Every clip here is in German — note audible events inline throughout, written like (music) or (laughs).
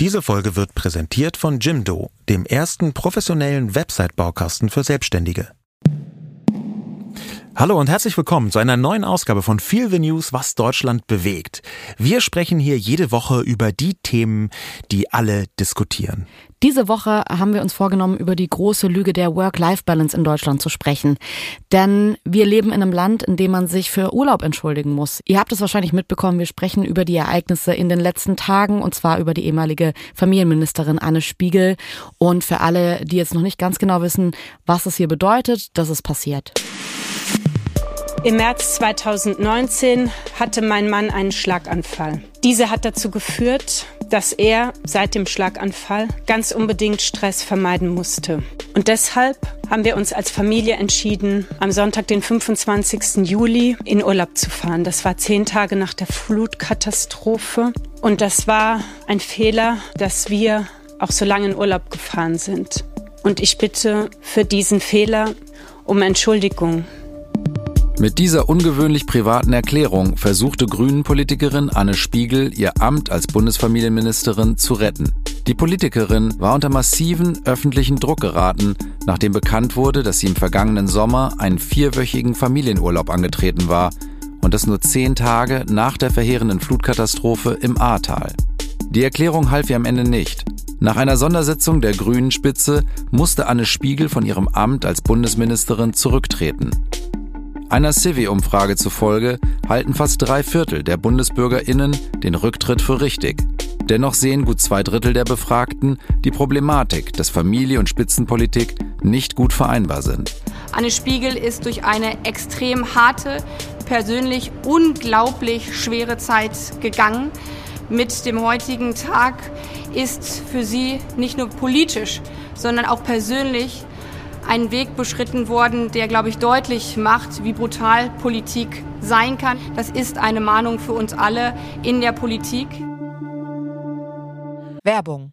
Diese Folge wird präsentiert von Jimdo, dem ersten professionellen Website-Baukasten für Selbstständige. Hallo und herzlich willkommen zu einer neuen Ausgabe von Feel the News, was Deutschland bewegt. Wir sprechen hier jede Woche über die Themen, die alle diskutieren. Diese Woche haben wir uns vorgenommen, über die große Lüge der Work-Life-Balance in Deutschland zu sprechen. Denn wir leben in einem Land, in dem man sich für Urlaub entschuldigen muss. Ihr habt es wahrscheinlich mitbekommen, wir sprechen über die Ereignisse in den letzten Tagen und zwar über die ehemalige Familienministerin Anne Spiegel. Und für alle, die jetzt noch nicht ganz genau wissen, was es hier bedeutet, das ist passiert. Im März 2019 hatte mein Mann einen Schlaganfall. Diese hat dazu geführt, dass er seit dem Schlaganfall ganz unbedingt Stress vermeiden musste. Und deshalb haben wir uns als Familie entschieden, am Sonntag, den 25. Juli, in Urlaub zu fahren. Das war zehn Tage nach der Flutkatastrophe. Und das war ein Fehler, dass wir auch so lange in Urlaub gefahren sind. Und ich bitte für diesen Fehler um Entschuldigung. Mit dieser ungewöhnlich privaten Erklärung versuchte Grünen-Politikerin Anne Spiegel ihr Amt als Bundesfamilienministerin zu retten. Die Politikerin war unter massiven öffentlichen Druck geraten, nachdem bekannt wurde, dass sie im vergangenen Sommer einen vierwöchigen Familienurlaub angetreten war und das nur zehn Tage nach der verheerenden Flutkatastrophe im Ahrtal. Die Erklärung half ihr am Ende nicht. Nach einer Sondersitzung der Grünen Spitze musste Anne Spiegel von ihrem Amt als Bundesministerin zurücktreten. Einer Civi-Umfrage zufolge halten fast drei Viertel der BundesbürgerInnen den Rücktritt für richtig. Dennoch sehen gut zwei Drittel der Befragten die Problematik, dass Familie und Spitzenpolitik nicht gut vereinbar sind. Anne Spiegel ist durch eine extrem harte, persönlich unglaublich schwere Zeit gegangen. Mit dem heutigen Tag ist für sie nicht nur politisch, sondern auch persönlich ein Weg beschritten worden, der, glaube ich, deutlich macht, wie brutal Politik sein kann. Das ist eine Mahnung für uns alle in der Politik. Werbung.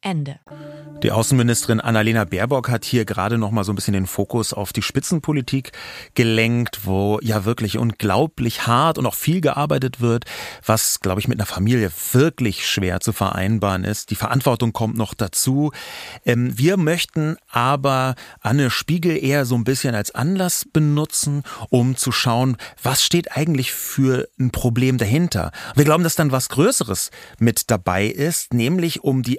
Ende. Die Außenministerin Annalena Baerbock hat hier gerade noch mal so ein bisschen den Fokus auf die Spitzenpolitik gelenkt, wo ja wirklich unglaublich hart und auch viel gearbeitet wird, was, glaube ich, mit einer Familie wirklich schwer zu vereinbaren ist. Die Verantwortung kommt noch dazu. Ähm, wir möchten aber Anne Spiegel eher so ein bisschen als Anlass benutzen, um zu schauen, was steht eigentlich für ein Problem dahinter. Wir glauben, dass dann was Größeres mit dabei ist, nämlich um die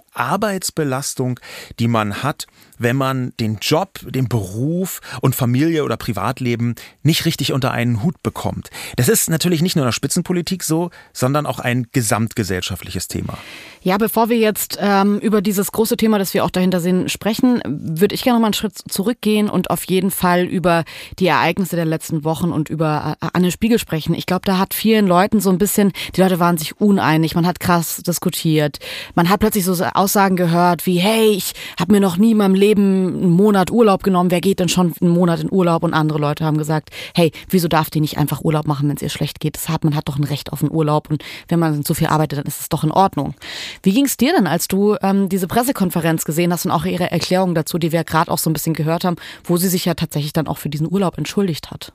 Arbeitsbelastung die man hat, wenn man den Job, den Beruf und Familie oder Privatleben nicht richtig unter einen Hut bekommt. Das ist natürlich nicht nur in der Spitzenpolitik so, sondern auch ein gesamtgesellschaftliches Thema. Ja, bevor wir jetzt ähm, über dieses große Thema, das wir auch dahinter sehen, sprechen, würde ich gerne noch mal einen Schritt zurückgehen und auf jeden Fall über die Ereignisse der letzten Wochen und über äh, Anne Spiegel sprechen. Ich glaube, da hat vielen Leuten so ein bisschen, die Leute waren sich uneinig, man hat krass diskutiert, man hat plötzlich so Aussagen gehört wie, hey, ich habe mir noch nie in meinem Leben einen Monat Urlaub genommen, wer geht denn schon einen Monat in Urlaub? Und andere Leute haben gesagt, hey, wieso darf die nicht einfach Urlaub machen, wenn es ihr schlecht geht? Das hat, man hat doch ein Recht auf einen Urlaub und wenn man so viel arbeitet, dann ist es doch in Ordnung. Wie ging es dir denn, als du ähm, diese Pressekonferenz gesehen hast und auch ihre Erklärung dazu, die wir gerade auch so ein bisschen gehört haben, wo sie sich ja tatsächlich dann auch für diesen Urlaub entschuldigt hat?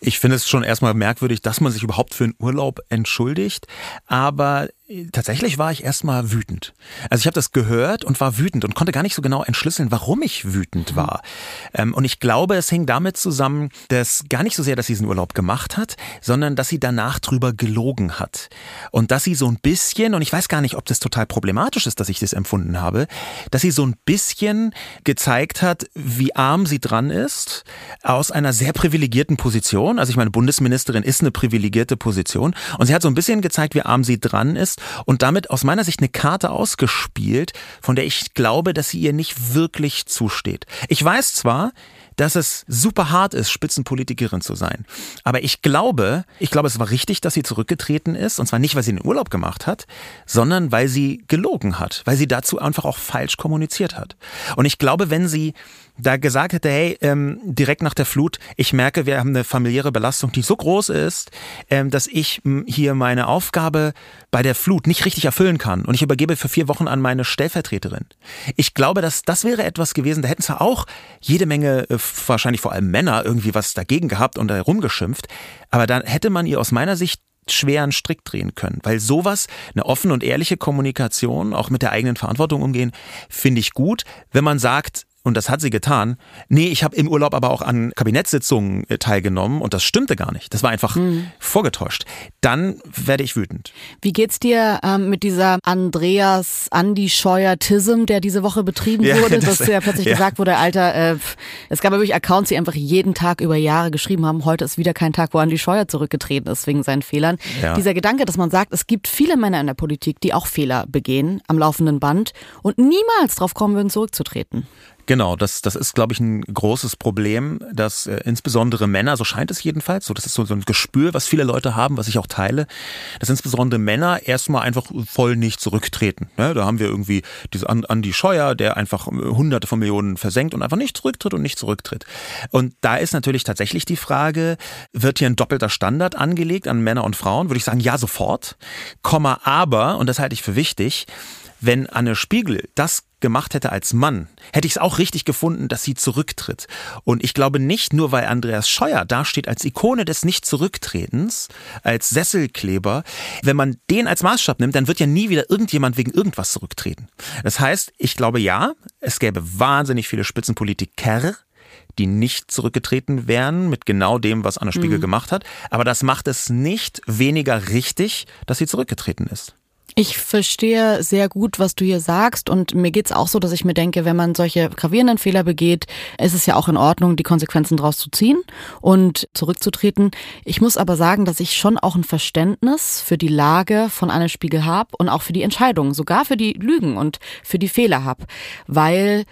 Ich finde es schon erstmal merkwürdig, dass man sich überhaupt für einen Urlaub entschuldigt. Aber tatsächlich war ich erstmal wütend. Also ich habe das gehört und war wütend und konnte gar nicht so genau entschlüsseln, warum ich wütend war. Mhm. und ich glaube, es hing damit zusammen, dass gar nicht so sehr, dass sie diesen Urlaub gemacht hat, sondern dass sie danach drüber gelogen hat. Und dass sie so ein bisschen, und ich weiß gar nicht, ob das total problematisch ist, dass ich das empfunden habe, dass sie so ein bisschen gezeigt hat, wie arm sie dran ist, aus einer sehr privilegierten Position. Also ich meine, Bundesministerin ist eine privilegierte Position. Und sie hat so ein bisschen gezeigt, wie arm sie dran ist und damit aus meiner Sicht eine Karte ausgespielt, von der ich glaube, dass sie ihr nicht wirklich zusteht. Ich weiß zwar, dass es super hart ist, Spitzenpolitikerin zu sein. Aber ich glaube, ich glaube, es war richtig, dass sie zurückgetreten ist. Und zwar nicht, weil sie den Urlaub gemacht hat, sondern weil sie gelogen hat, weil sie dazu einfach auch falsch kommuniziert hat. Und ich glaube, wenn sie da gesagt hätte, hey, ähm, direkt nach der Flut, ich merke, wir haben eine familiäre Belastung, die so groß ist, ähm, dass ich hier meine Aufgabe bei der Flut nicht richtig erfüllen kann und ich übergebe für vier Wochen an meine Stellvertreterin. Ich glaube, dass das wäre etwas gewesen, da hätten zwar auch jede Menge, äh, wahrscheinlich vor allem Männer, irgendwie was dagegen gehabt und herumgeschimpft, aber dann hätte man ihr aus meiner Sicht schweren Strick drehen können. Weil sowas, eine offene und ehrliche Kommunikation, auch mit der eigenen Verantwortung umgehen, finde ich gut. Wenn man sagt, und das hat sie getan. Nee, ich habe im Urlaub aber auch an Kabinettssitzungen äh, teilgenommen und das stimmte gar nicht. Das war einfach mhm. vorgetäuscht. Dann werde ich wütend. Wie geht's dir ähm, mit dieser Andreas Andi Scheuer-Tism, der diese Woche betrieben ja, wurde, (laughs) das, dass ja plötzlich ja. gesagt wurde, Alter, äh, es gab ja wirklich Accounts, die einfach jeden Tag über Jahre geschrieben haben, heute ist wieder kein Tag, wo Andi Scheuer zurückgetreten ist wegen seinen Fehlern. Ja. Dieser Gedanke, dass man sagt, es gibt viele Männer in der Politik, die auch Fehler begehen am laufenden Band und niemals drauf kommen würden, zurückzutreten. Genau, das, das ist, glaube ich, ein großes Problem, dass äh, insbesondere Männer, so scheint es jedenfalls, so das ist so, so ein Gespür, was viele Leute haben, was ich auch teile, dass insbesondere Männer erstmal einfach voll nicht zurücktreten. Ne? Da haben wir irgendwie diese Andi Scheuer, der einfach äh, hunderte von Millionen versenkt und einfach nicht zurücktritt und nicht zurücktritt. Und da ist natürlich tatsächlich die Frage, wird hier ein doppelter Standard angelegt an Männer und Frauen? Würde ich sagen, ja, sofort. Komma, aber, und das halte ich für wichtig, wenn Anne Spiegel das gemacht hätte als Mann, hätte ich es auch richtig gefunden, dass sie zurücktritt. Und ich glaube nicht nur, weil Andreas Scheuer dasteht als Ikone des Nicht-Zurücktretens, als Sesselkleber. Wenn man den als Maßstab nimmt, dann wird ja nie wieder irgendjemand wegen irgendwas zurücktreten. Das heißt, ich glaube ja, es gäbe wahnsinnig viele Spitzenpolitiker, die nicht zurückgetreten wären mit genau dem, was Anne Spiegel mhm. gemacht hat. Aber das macht es nicht weniger richtig, dass sie zurückgetreten ist. Ich verstehe sehr gut, was du hier sagst und mir geht's auch so, dass ich mir denke, wenn man solche gravierenden Fehler begeht, ist es ja auch in Ordnung, die Konsequenzen daraus zu ziehen und zurückzutreten. Ich muss aber sagen, dass ich schon auch ein Verständnis für die Lage von Anne Spiegel habe und auch für die Entscheidungen, sogar für die Lügen und für die Fehler habe, weil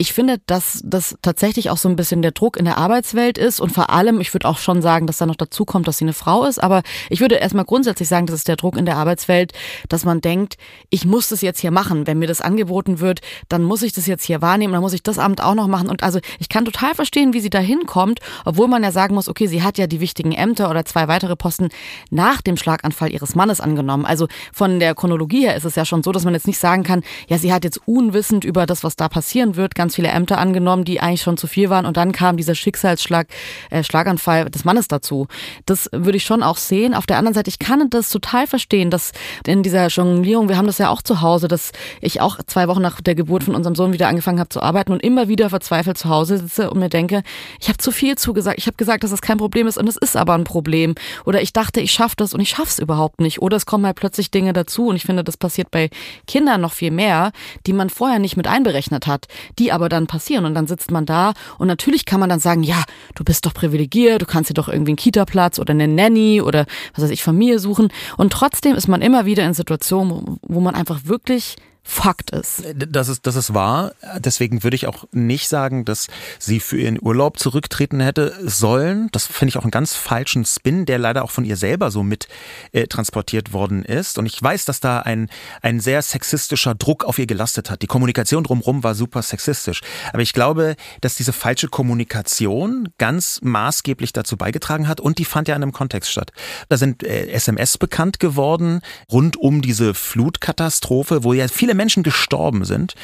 ich finde, dass das tatsächlich auch so ein bisschen der Druck in der Arbeitswelt ist und vor allem, ich würde auch schon sagen, dass da noch dazu kommt, dass sie eine Frau ist, aber ich würde erstmal grundsätzlich sagen, das ist der Druck in der Arbeitswelt, dass man denkt, ich muss das jetzt hier machen. Wenn mir das angeboten wird, dann muss ich das jetzt hier wahrnehmen, dann muss ich das Amt auch noch machen und also ich kann total verstehen, wie sie da hinkommt, obwohl man ja sagen muss, okay, sie hat ja die wichtigen Ämter oder zwei weitere Posten nach dem Schlaganfall ihres Mannes angenommen. Also von der Chronologie her ist es ja schon so, dass man jetzt nicht sagen kann, ja, sie hat jetzt unwissend über das, was da passieren wird, ganz viele Ämter angenommen, die eigentlich schon zu viel waren und dann kam dieser Schicksalsschlag, äh, Schlaganfall des Mannes dazu. Das würde ich schon auch sehen. Auf der anderen Seite, ich kann das total verstehen, dass in dieser Jonglierung, wir haben das ja auch zu Hause, dass ich auch zwei Wochen nach der Geburt von unserem Sohn wieder angefangen habe zu arbeiten und immer wieder verzweifelt zu Hause sitze und mir denke, ich habe zu viel zugesagt. Ich habe gesagt, dass das kein Problem ist und es ist aber ein Problem. Oder ich dachte, ich schaffe das und ich schaffe es überhaupt nicht. Oder es kommen halt plötzlich Dinge dazu und ich finde, das passiert bei Kindern noch viel mehr, die man vorher nicht mit einberechnet hat, die aber dann passieren. Und dann sitzt man da und natürlich kann man dann sagen, ja, du bist doch privilegiert, du kannst dir doch irgendwie einen Kita-Platz oder eine Nanny oder was weiß ich, Familie suchen. Und trotzdem ist man immer wieder in Situationen, wo man einfach wirklich Fakt ist. Das ist, das ist wahr. Deswegen würde ich auch nicht sagen, dass sie für ihren Urlaub zurücktreten hätte sollen. Das finde ich auch einen ganz falschen Spin, der leider auch von ihr selber so mit äh, transportiert worden ist. Und ich weiß, dass da ein, ein sehr sexistischer Druck auf ihr gelastet hat. Die Kommunikation drumherum war super sexistisch. Aber ich glaube, dass diese falsche Kommunikation ganz maßgeblich dazu beigetragen hat und die fand ja in einem Kontext statt. Da sind äh, SMS bekannt geworden rund um diese Flutkatastrophe, wo ja viele Menschen gestorben sind.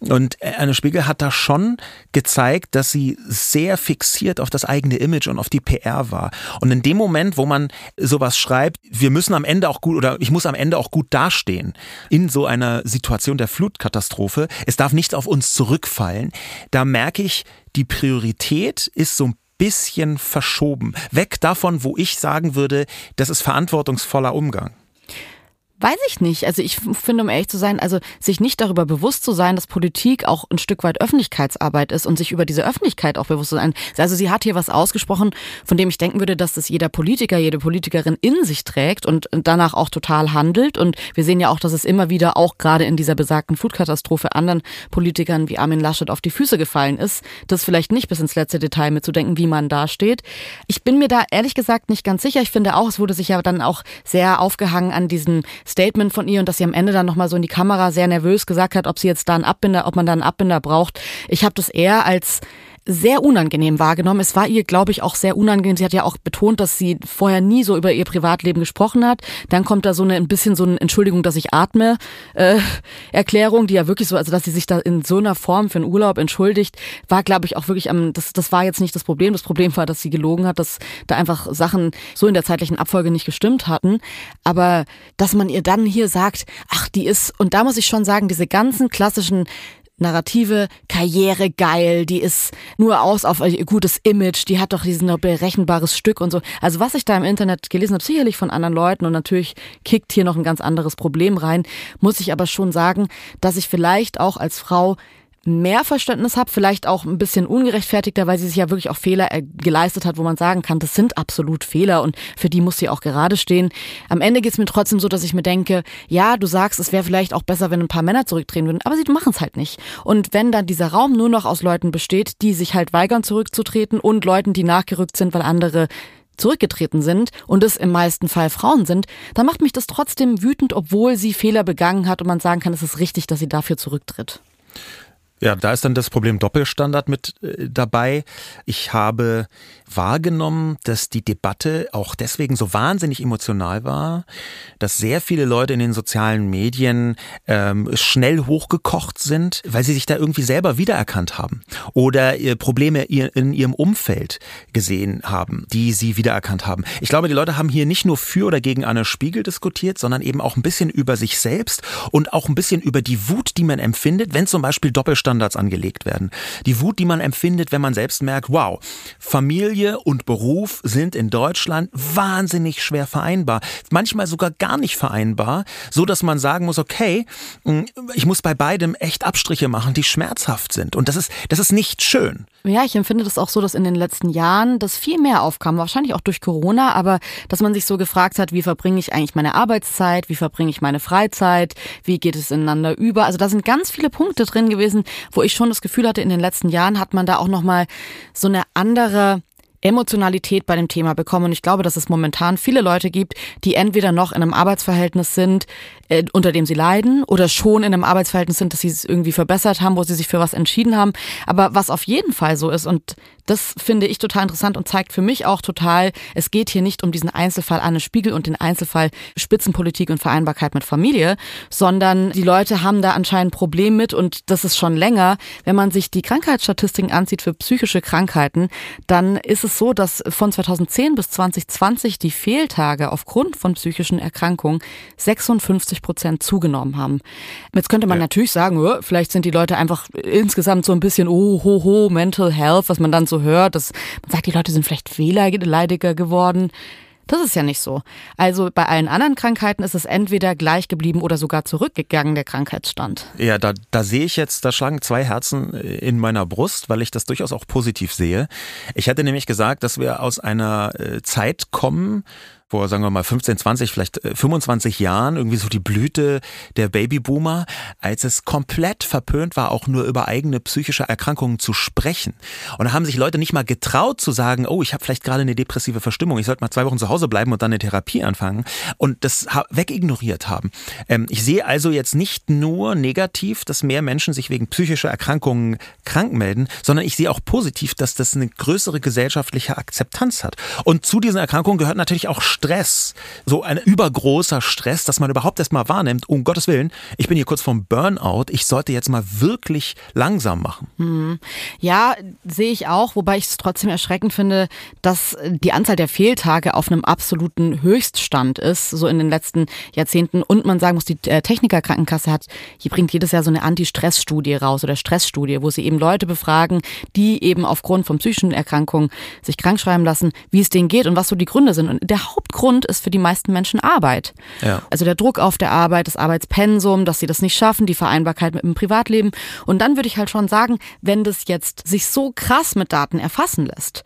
Und Anne Spiegel hat da schon gezeigt, dass sie sehr fixiert auf das eigene Image und auf die PR war. Und in dem Moment, wo man sowas schreibt, wir müssen am Ende auch gut oder ich muss am Ende auch gut dastehen in so einer Situation der Flutkatastrophe, es darf nicht auf uns zurückfallen, da merke ich, die Priorität ist so ein bisschen verschoben. Weg davon, wo ich sagen würde, das ist verantwortungsvoller Umgang. Weiß ich nicht. Also ich finde, um ehrlich zu sein, also sich nicht darüber bewusst zu sein, dass Politik auch ein Stück weit Öffentlichkeitsarbeit ist und sich über diese Öffentlichkeit auch bewusst zu sein. Also sie hat hier was ausgesprochen, von dem ich denken würde, dass das jeder Politiker, jede Politikerin in sich trägt und danach auch total handelt. Und wir sehen ja auch, dass es immer wieder auch gerade in dieser besagten Flutkatastrophe anderen Politikern wie Armin Laschet auf die Füße gefallen ist, das vielleicht nicht bis ins letzte Detail mitzudenken, wie man da steht. Ich bin mir da ehrlich gesagt nicht ganz sicher. Ich finde auch, es wurde sich ja dann auch sehr aufgehangen an diesen Statement von ihr und dass sie am Ende dann nochmal so in die Kamera sehr nervös gesagt hat, ob sie jetzt da einen Abbinder, ob man da einen Abbinder braucht. Ich habe das eher als sehr unangenehm wahrgenommen. Es war ihr, glaube ich, auch sehr unangenehm. Sie hat ja auch betont, dass sie vorher nie so über ihr Privatleben gesprochen hat. Dann kommt da so eine ein bisschen so eine Entschuldigung, dass ich atme äh, Erklärung, die ja wirklich so, also dass sie sich da in so einer Form für einen Urlaub entschuldigt, war, glaube ich, auch wirklich am. Das, das war jetzt nicht das Problem. Das Problem war, dass sie gelogen hat, dass da einfach Sachen so in der zeitlichen Abfolge nicht gestimmt hatten. Aber dass man ihr dann hier sagt, ach, die ist und da muss ich schon sagen, diese ganzen klassischen Narrative, Karriere geil, die ist nur aus auf ein gutes Image, die hat doch diesen berechenbares Stück und so. Also was ich da im Internet gelesen habe, sicherlich von anderen Leuten und natürlich kickt hier noch ein ganz anderes Problem rein, muss ich aber schon sagen, dass ich vielleicht auch als Frau mehr Verständnis habe, vielleicht auch ein bisschen ungerechtfertigter, weil sie sich ja wirklich auch Fehler äh, geleistet hat, wo man sagen kann, das sind absolut Fehler und für die muss sie auch gerade stehen. Am Ende geht's mir trotzdem so, dass ich mir denke, ja, du sagst, es wäre vielleicht auch besser, wenn ein paar Männer zurückdrehen würden, aber sie machen es halt nicht. Und wenn dann dieser Raum nur noch aus Leuten besteht, die sich halt weigern zurückzutreten und Leuten, die nachgerückt sind, weil andere zurückgetreten sind und es im meisten Fall Frauen sind, dann macht mich das trotzdem wütend, obwohl sie Fehler begangen hat und man sagen kann, es ist richtig, dass sie dafür zurücktritt. Ja, da ist dann das Problem Doppelstandard mit äh, dabei. Ich habe wahrgenommen, dass die Debatte auch deswegen so wahnsinnig emotional war, dass sehr viele Leute in den sozialen Medien ähm, schnell hochgekocht sind, weil sie sich da irgendwie selber wiedererkannt haben oder äh, Probleme in ihrem Umfeld gesehen haben, die sie wiedererkannt haben. Ich glaube, die Leute haben hier nicht nur für oder gegen Anne Spiegel diskutiert, sondern eben auch ein bisschen über sich selbst und auch ein bisschen über die Wut, die man empfindet, wenn zum Beispiel Doppelstandard Standards angelegt werden. Die Wut, die man empfindet, wenn man selbst merkt, wow, Familie und Beruf sind in Deutschland wahnsinnig schwer vereinbar. Manchmal sogar gar nicht vereinbar, so dass man sagen muss, okay, hm, ich muss bei beidem echt Abstriche machen, die schmerzhaft sind. Und das ist, das ist nicht schön. Ja, ich empfinde das auch so, dass in den letzten Jahren das viel mehr aufkam, wahrscheinlich auch durch Corona, aber dass man sich so gefragt hat, wie verbringe ich eigentlich meine Arbeitszeit, wie verbringe ich meine Freizeit, wie geht es ineinander über. Also da sind ganz viele Punkte drin gewesen, wo ich schon das Gefühl hatte, in den letzten Jahren hat man da auch nochmal so eine andere Emotionalität bei dem Thema bekommen. Und ich glaube, dass es momentan viele Leute gibt, die entweder noch in einem Arbeitsverhältnis sind, äh, unter dem sie leiden, oder schon in einem Arbeitsverhältnis sind, dass sie es irgendwie verbessert haben, wo sie sich für was entschieden haben. Aber was auf jeden Fall so ist, und das finde ich total interessant und zeigt für mich auch total, es geht hier nicht um diesen Einzelfall Anne Spiegel und den Einzelfall Spitzenpolitik und Vereinbarkeit mit Familie, sondern die Leute haben da anscheinend ein Problem mit und das ist schon länger. Wenn man sich die Krankheitsstatistiken ansieht für psychische Krankheiten, dann ist es so, dass von 2010 bis 2020 die Fehltage aufgrund von psychischen Erkrankungen 56 Prozent zugenommen haben. Jetzt könnte man ja. natürlich sagen, vielleicht sind die Leute einfach insgesamt so ein bisschen, oh, ho, ho, Mental Health, was man dann so hört. Das, man sagt, die Leute sind vielleicht wehleidiger geworden. Das ist ja nicht so. Also bei allen anderen Krankheiten ist es entweder gleich geblieben oder sogar zurückgegangen, der Krankheitsstand. Ja, da, da sehe ich jetzt, da schlagen zwei Herzen in meiner Brust, weil ich das durchaus auch positiv sehe. Ich hatte nämlich gesagt, dass wir aus einer äh, Zeit kommen, vor, sagen wir mal, 15, 20, vielleicht 25 äh, Jahren, irgendwie so die Blüte der Babyboomer, als es komplett verpönt war, auch nur über eigene psychische Erkrankungen zu sprechen. Und da haben sich Leute nicht mal getraut zu sagen, oh, ich habe vielleicht gerade eine depressive Verstimmung, ich sollte mal zwei Wochen zu Hause bleiben und dann eine Therapie anfangen und das wegignoriert haben. Ähm, ich sehe also jetzt nicht nur negativ, dass mehr Menschen sich wegen psychischer Erkrankungen krank melden, sondern ich sehe auch positiv, dass das eine größere gesellschaftliche Akzeptanz hat. Und zu diesen Erkrankungen gehört natürlich auch Stress, so ein übergroßer Stress, dass man überhaupt erst mal wahrnimmt, um Gottes Willen, ich bin hier kurz vom Burnout, ich sollte jetzt mal wirklich langsam machen. Hm. Ja, sehe ich auch, wobei ich es trotzdem erschreckend finde, dass die Anzahl der Fehltage auf einem absoluten Höchststand ist, so in den letzten Jahrzehnten. Und man sagen muss, die äh, Technikerkrankenkasse hat, die bringt jedes Jahr so eine Anti-Stress-Studie raus oder Stressstudie, wo sie eben Leute befragen, die eben aufgrund von psychischen Erkrankungen sich krankschreiben lassen, wie es denen geht und was so die Gründe sind. Und der Haupt Hauptgrund ist für die meisten Menschen Arbeit. Ja. Also der Druck auf der Arbeit, das Arbeitspensum, dass sie das nicht schaffen, die Vereinbarkeit mit dem Privatleben. Und dann würde ich halt schon sagen, wenn das jetzt sich so krass mit Daten erfassen lässt,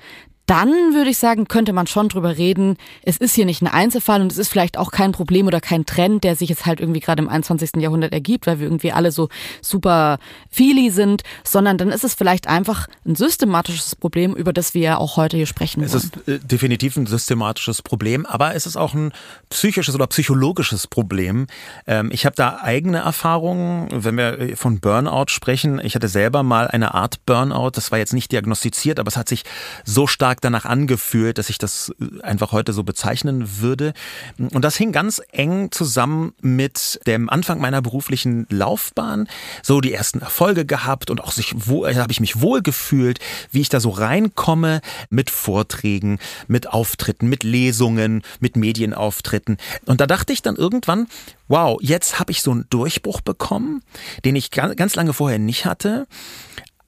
dann würde ich sagen, könnte man schon drüber reden. Es ist hier nicht ein Einzelfall und es ist vielleicht auch kein Problem oder kein Trend, der sich jetzt halt irgendwie gerade im 21. Jahrhundert ergibt, weil wir irgendwie alle so super feely sind, sondern dann ist es vielleicht einfach ein systematisches Problem, über das wir ja auch heute hier sprechen wollen. Es ist äh, definitiv ein systematisches Problem, aber es ist auch ein psychisches oder psychologisches Problem. Ähm, ich habe da eigene Erfahrungen, wenn wir äh, von Burnout sprechen. Ich hatte selber mal eine Art Burnout, das war jetzt nicht diagnostiziert, aber es hat sich so stark danach angefühlt, dass ich das einfach heute so bezeichnen würde. Und das hing ganz eng zusammen mit dem Anfang meiner beruflichen Laufbahn. So die ersten Erfolge gehabt und auch sich wohl, habe ich mich wohl gefühlt, wie ich da so reinkomme mit Vorträgen, mit Auftritten, mit Lesungen, mit Medienauftritten. Und da dachte ich dann irgendwann, wow, jetzt habe ich so einen Durchbruch bekommen, den ich ganz lange vorher nicht hatte.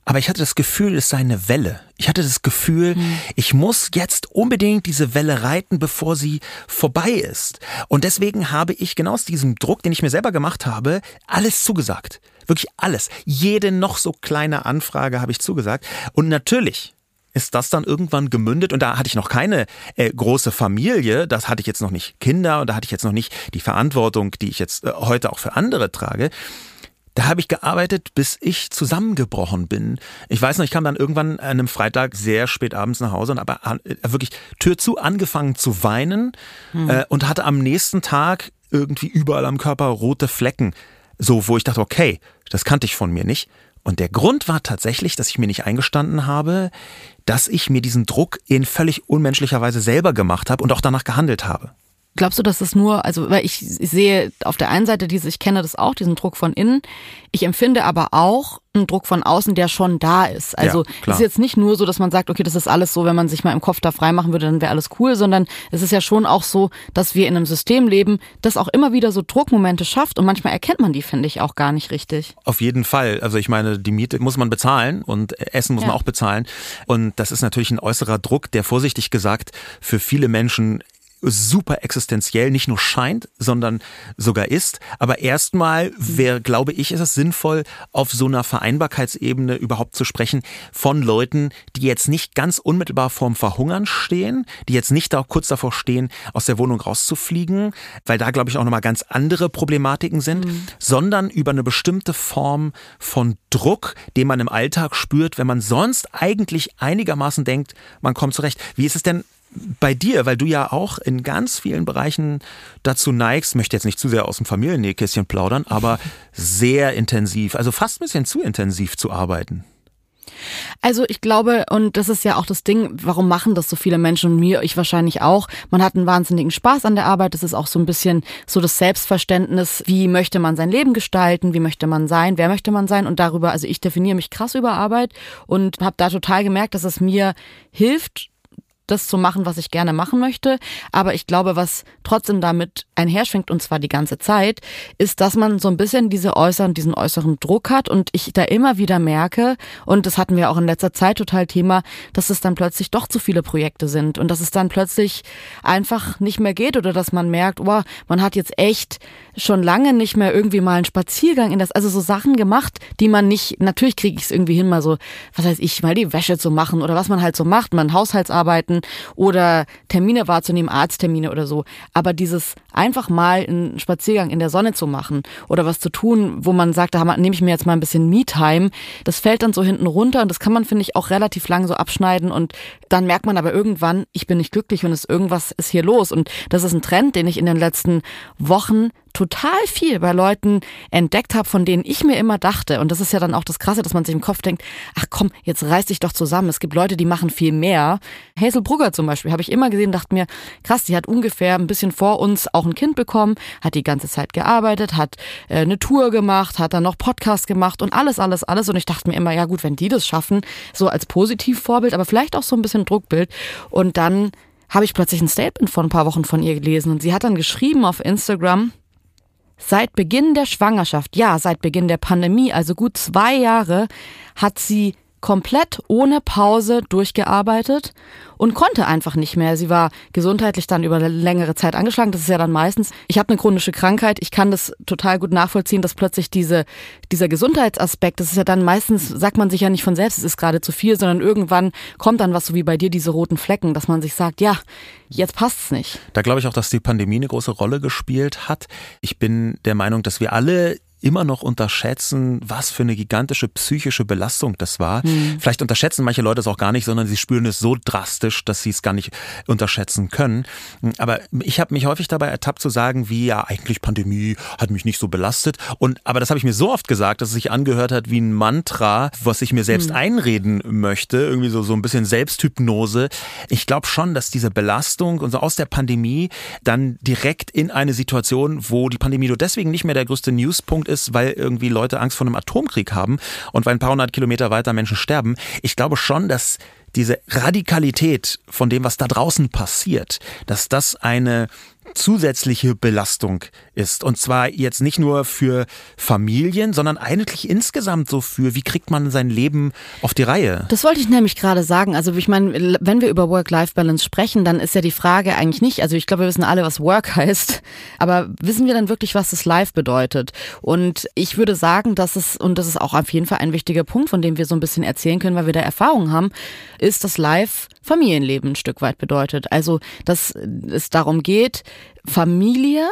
Aber ich hatte das Gefühl, es sei eine Welle. Ich hatte das Gefühl, mhm. ich muss jetzt unbedingt diese Welle reiten, bevor sie vorbei ist. Und deswegen habe ich genau aus diesem Druck, den ich mir selber gemacht habe, alles zugesagt. Wirklich alles. Jede noch so kleine Anfrage habe ich zugesagt. Und natürlich ist das dann irgendwann gemündet und da hatte ich noch keine äh, große Familie, das hatte ich jetzt noch nicht Kinder und da hatte ich jetzt noch nicht die Verantwortung, die ich jetzt äh, heute auch für andere trage. Da habe ich gearbeitet, bis ich zusammengebrochen bin. Ich weiß noch, ich kam dann irgendwann an einem Freitag sehr spät abends nach Hause und aber äh, wirklich Tür zu angefangen zu weinen hm. äh, und hatte am nächsten Tag irgendwie überall am Körper rote Flecken. So, wo ich dachte, okay, das kannte ich von mir nicht. Und der Grund war tatsächlich, dass ich mir nicht eingestanden habe, dass ich mir diesen Druck in völlig unmenschlicher Weise selber gemacht habe und auch danach gehandelt habe. Glaubst du, dass das nur, also weil ich, ich sehe auf der einen Seite diese, ich kenne das auch, diesen Druck von innen. Ich empfinde aber auch einen Druck von außen, der schon da ist. Also ja, ist jetzt nicht nur so, dass man sagt, okay, das ist alles so, wenn man sich mal im Kopf da frei machen würde, dann wäre alles cool, sondern es ist ja schon auch so, dass wir in einem System leben, das auch immer wieder so Druckmomente schafft und manchmal erkennt man die, finde ich, auch gar nicht richtig. Auf jeden Fall. Also ich meine, die Miete muss man bezahlen und Essen muss ja. man auch bezahlen. Und das ist natürlich ein äußerer Druck, der vorsichtig gesagt für viele Menschen super existenziell, nicht nur scheint, sondern sogar ist. Aber erstmal wäre, glaube ich, ist es sinnvoll, auf so einer Vereinbarkeitsebene überhaupt zu sprechen von Leuten, die jetzt nicht ganz unmittelbar vorm Verhungern stehen, die jetzt nicht da kurz davor stehen, aus der Wohnung rauszufliegen, weil da, glaube ich, auch nochmal ganz andere Problematiken sind, mhm. sondern über eine bestimmte Form von Druck, den man im Alltag spürt, wenn man sonst eigentlich einigermaßen denkt, man kommt zurecht. Wie ist es denn bei dir, weil du ja auch in ganz vielen Bereichen dazu neigst, möchte jetzt nicht zu sehr aus dem Familiennähkästchen plaudern, aber sehr intensiv, also fast ein bisschen zu intensiv zu arbeiten. Also ich glaube, und das ist ja auch das Ding, warum machen das so viele Menschen und mir, ich wahrscheinlich auch. Man hat einen wahnsinnigen Spaß an der Arbeit. Das ist auch so ein bisschen so das Selbstverständnis, wie möchte man sein Leben gestalten, wie möchte man sein, wer möchte man sein und darüber, also ich definiere mich krass über Arbeit und habe da total gemerkt, dass es mir hilft, das zu machen, was ich gerne machen möchte. Aber ich glaube, was trotzdem damit einherschwingt, und zwar die ganze Zeit, ist, dass man so ein bisschen diese äußeren, diesen äußeren Druck hat und ich da immer wieder merke, und das hatten wir auch in letzter Zeit total Thema, dass es dann plötzlich doch zu viele Projekte sind und dass es dann plötzlich einfach nicht mehr geht oder dass man merkt, oh, man hat jetzt echt schon lange nicht mehr irgendwie mal einen Spaziergang in das, also so Sachen gemacht, die man nicht, natürlich kriege ich es irgendwie hin, mal so, was heißt ich, mal die Wäsche zu machen oder was man halt so macht, man Haushaltsarbeiten oder Termine wahrzunehmen, Arzttermine oder so. Aber dieses einfach mal einen Spaziergang in der Sonne zu machen oder was zu tun, wo man sagt, da nehme ich mir jetzt mal ein bisschen Me-Time, das fällt dann so hinten runter und das kann man, finde ich, auch relativ lang so abschneiden und dann merkt man aber irgendwann, ich bin nicht glücklich und es irgendwas ist hier los. Und das ist ein Trend, den ich in den letzten Wochen total viel bei Leuten entdeckt habe, von denen ich mir immer dachte, und das ist ja dann auch das Krasse, dass man sich im Kopf denkt, ach komm, jetzt reiß dich doch zusammen. Es gibt Leute, die machen viel mehr. Hazel Brugger zum Beispiel habe ich immer gesehen, dachte mir, krass, die hat ungefähr ein bisschen vor uns auch ein Kind bekommen, hat die ganze Zeit gearbeitet, hat äh, eine Tour gemacht, hat dann noch Podcast gemacht und alles, alles, alles. Und ich dachte mir immer, ja gut, wenn die das schaffen, so als Positivvorbild, aber vielleicht auch so ein bisschen Druckbild. Und dann habe ich plötzlich ein Statement vor ein paar Wochen von ihr gelesen und sie hat dann geschrieben auf Instagram, Seit Beginn der Schwangerschaft, ja, seit Beginn der Pandemie, also gut zwei Jahre, hat sie komplett ohne Pause durchgearbeitet und konnte einfach nicht mehr. Sie war gesundheitlich dann über eine längere Zeit angeschlagen. Das ist ja dann meistens, ich habe eine chronische Krankheit, ich kann das total gut nachvollziehen, dass plötzlich diese, dieser Gesundheitsaspekt, das ist ja dann meistens, sagt man sich ja nicht von selbst, es ist gerade zu viel, sondern irgendwann kommt dann was so wie bei dir, diese roten Flecken, dass man sich sagt, ja, jetzt passt's nicht. Da glaube ich auch, dass die Pandemie eine große Rolle gespielt hat. Ich bin der Meinung, dass wir alle immer noch unterschätzen, was für eine gigantische psychische Belastung das war. Mhm. Vielleicht unterschätzen manche Leute es auch gar nicht, sondern sie spüren es so drastisch, dass sie es gar nicht unterschätzen können. Aber ich habe mich häufig dabei ertappt zu sagen, wie ja eigentlich Pandemie hat mich nicht so belastet. Und aber das habe ich mir so oft gesagt, dass es sich angehört hat wie ein Mantra, was ich mir selbst mhm. einreden möchte, irgendwie so so ein bisschen Selbsthypnose. Ich glaube schon, dass diese Belastung und so aus der Pandemie dann direkt in eine Situation, wo die Pandemie nur deswegen nicht mehr der größte Newspunkt ist, weil irgendwie Leute Angst vor einem Atomkrieg haben und weil ein paar hundert Kilometer weiter Menschen sterben. Ich glaube schon, dass diese Radikalität von dem, was da draußen passiert, dass das eine zusätzliche Belastung ist. Und zwar jetzt nicht nur für Familien, sondern eigentlich insgesamt so für, wie kriegt man sein Leben auf die Reihe? Das wollte ich nämlich gerade sagen. Also ich meine, wenn wir über Work-Life-Balance sprechen, dann ist ja die Frage eigentlich nicht, also ich glaube, wir wissen alle, was Work (laughs) heißt, aber wissen wir dann wirklich, was das Life bedeutet? Und ich würde sagen, dass es, und das ist auch auf jeden Fall ein wichtiger Punkt, von dem wir so ein bisschen erzählen können, weil wir da Erfahrung haben, ist das Life Familienleben ein Stück weit bedeutet. Also, dass es darum geht, Familie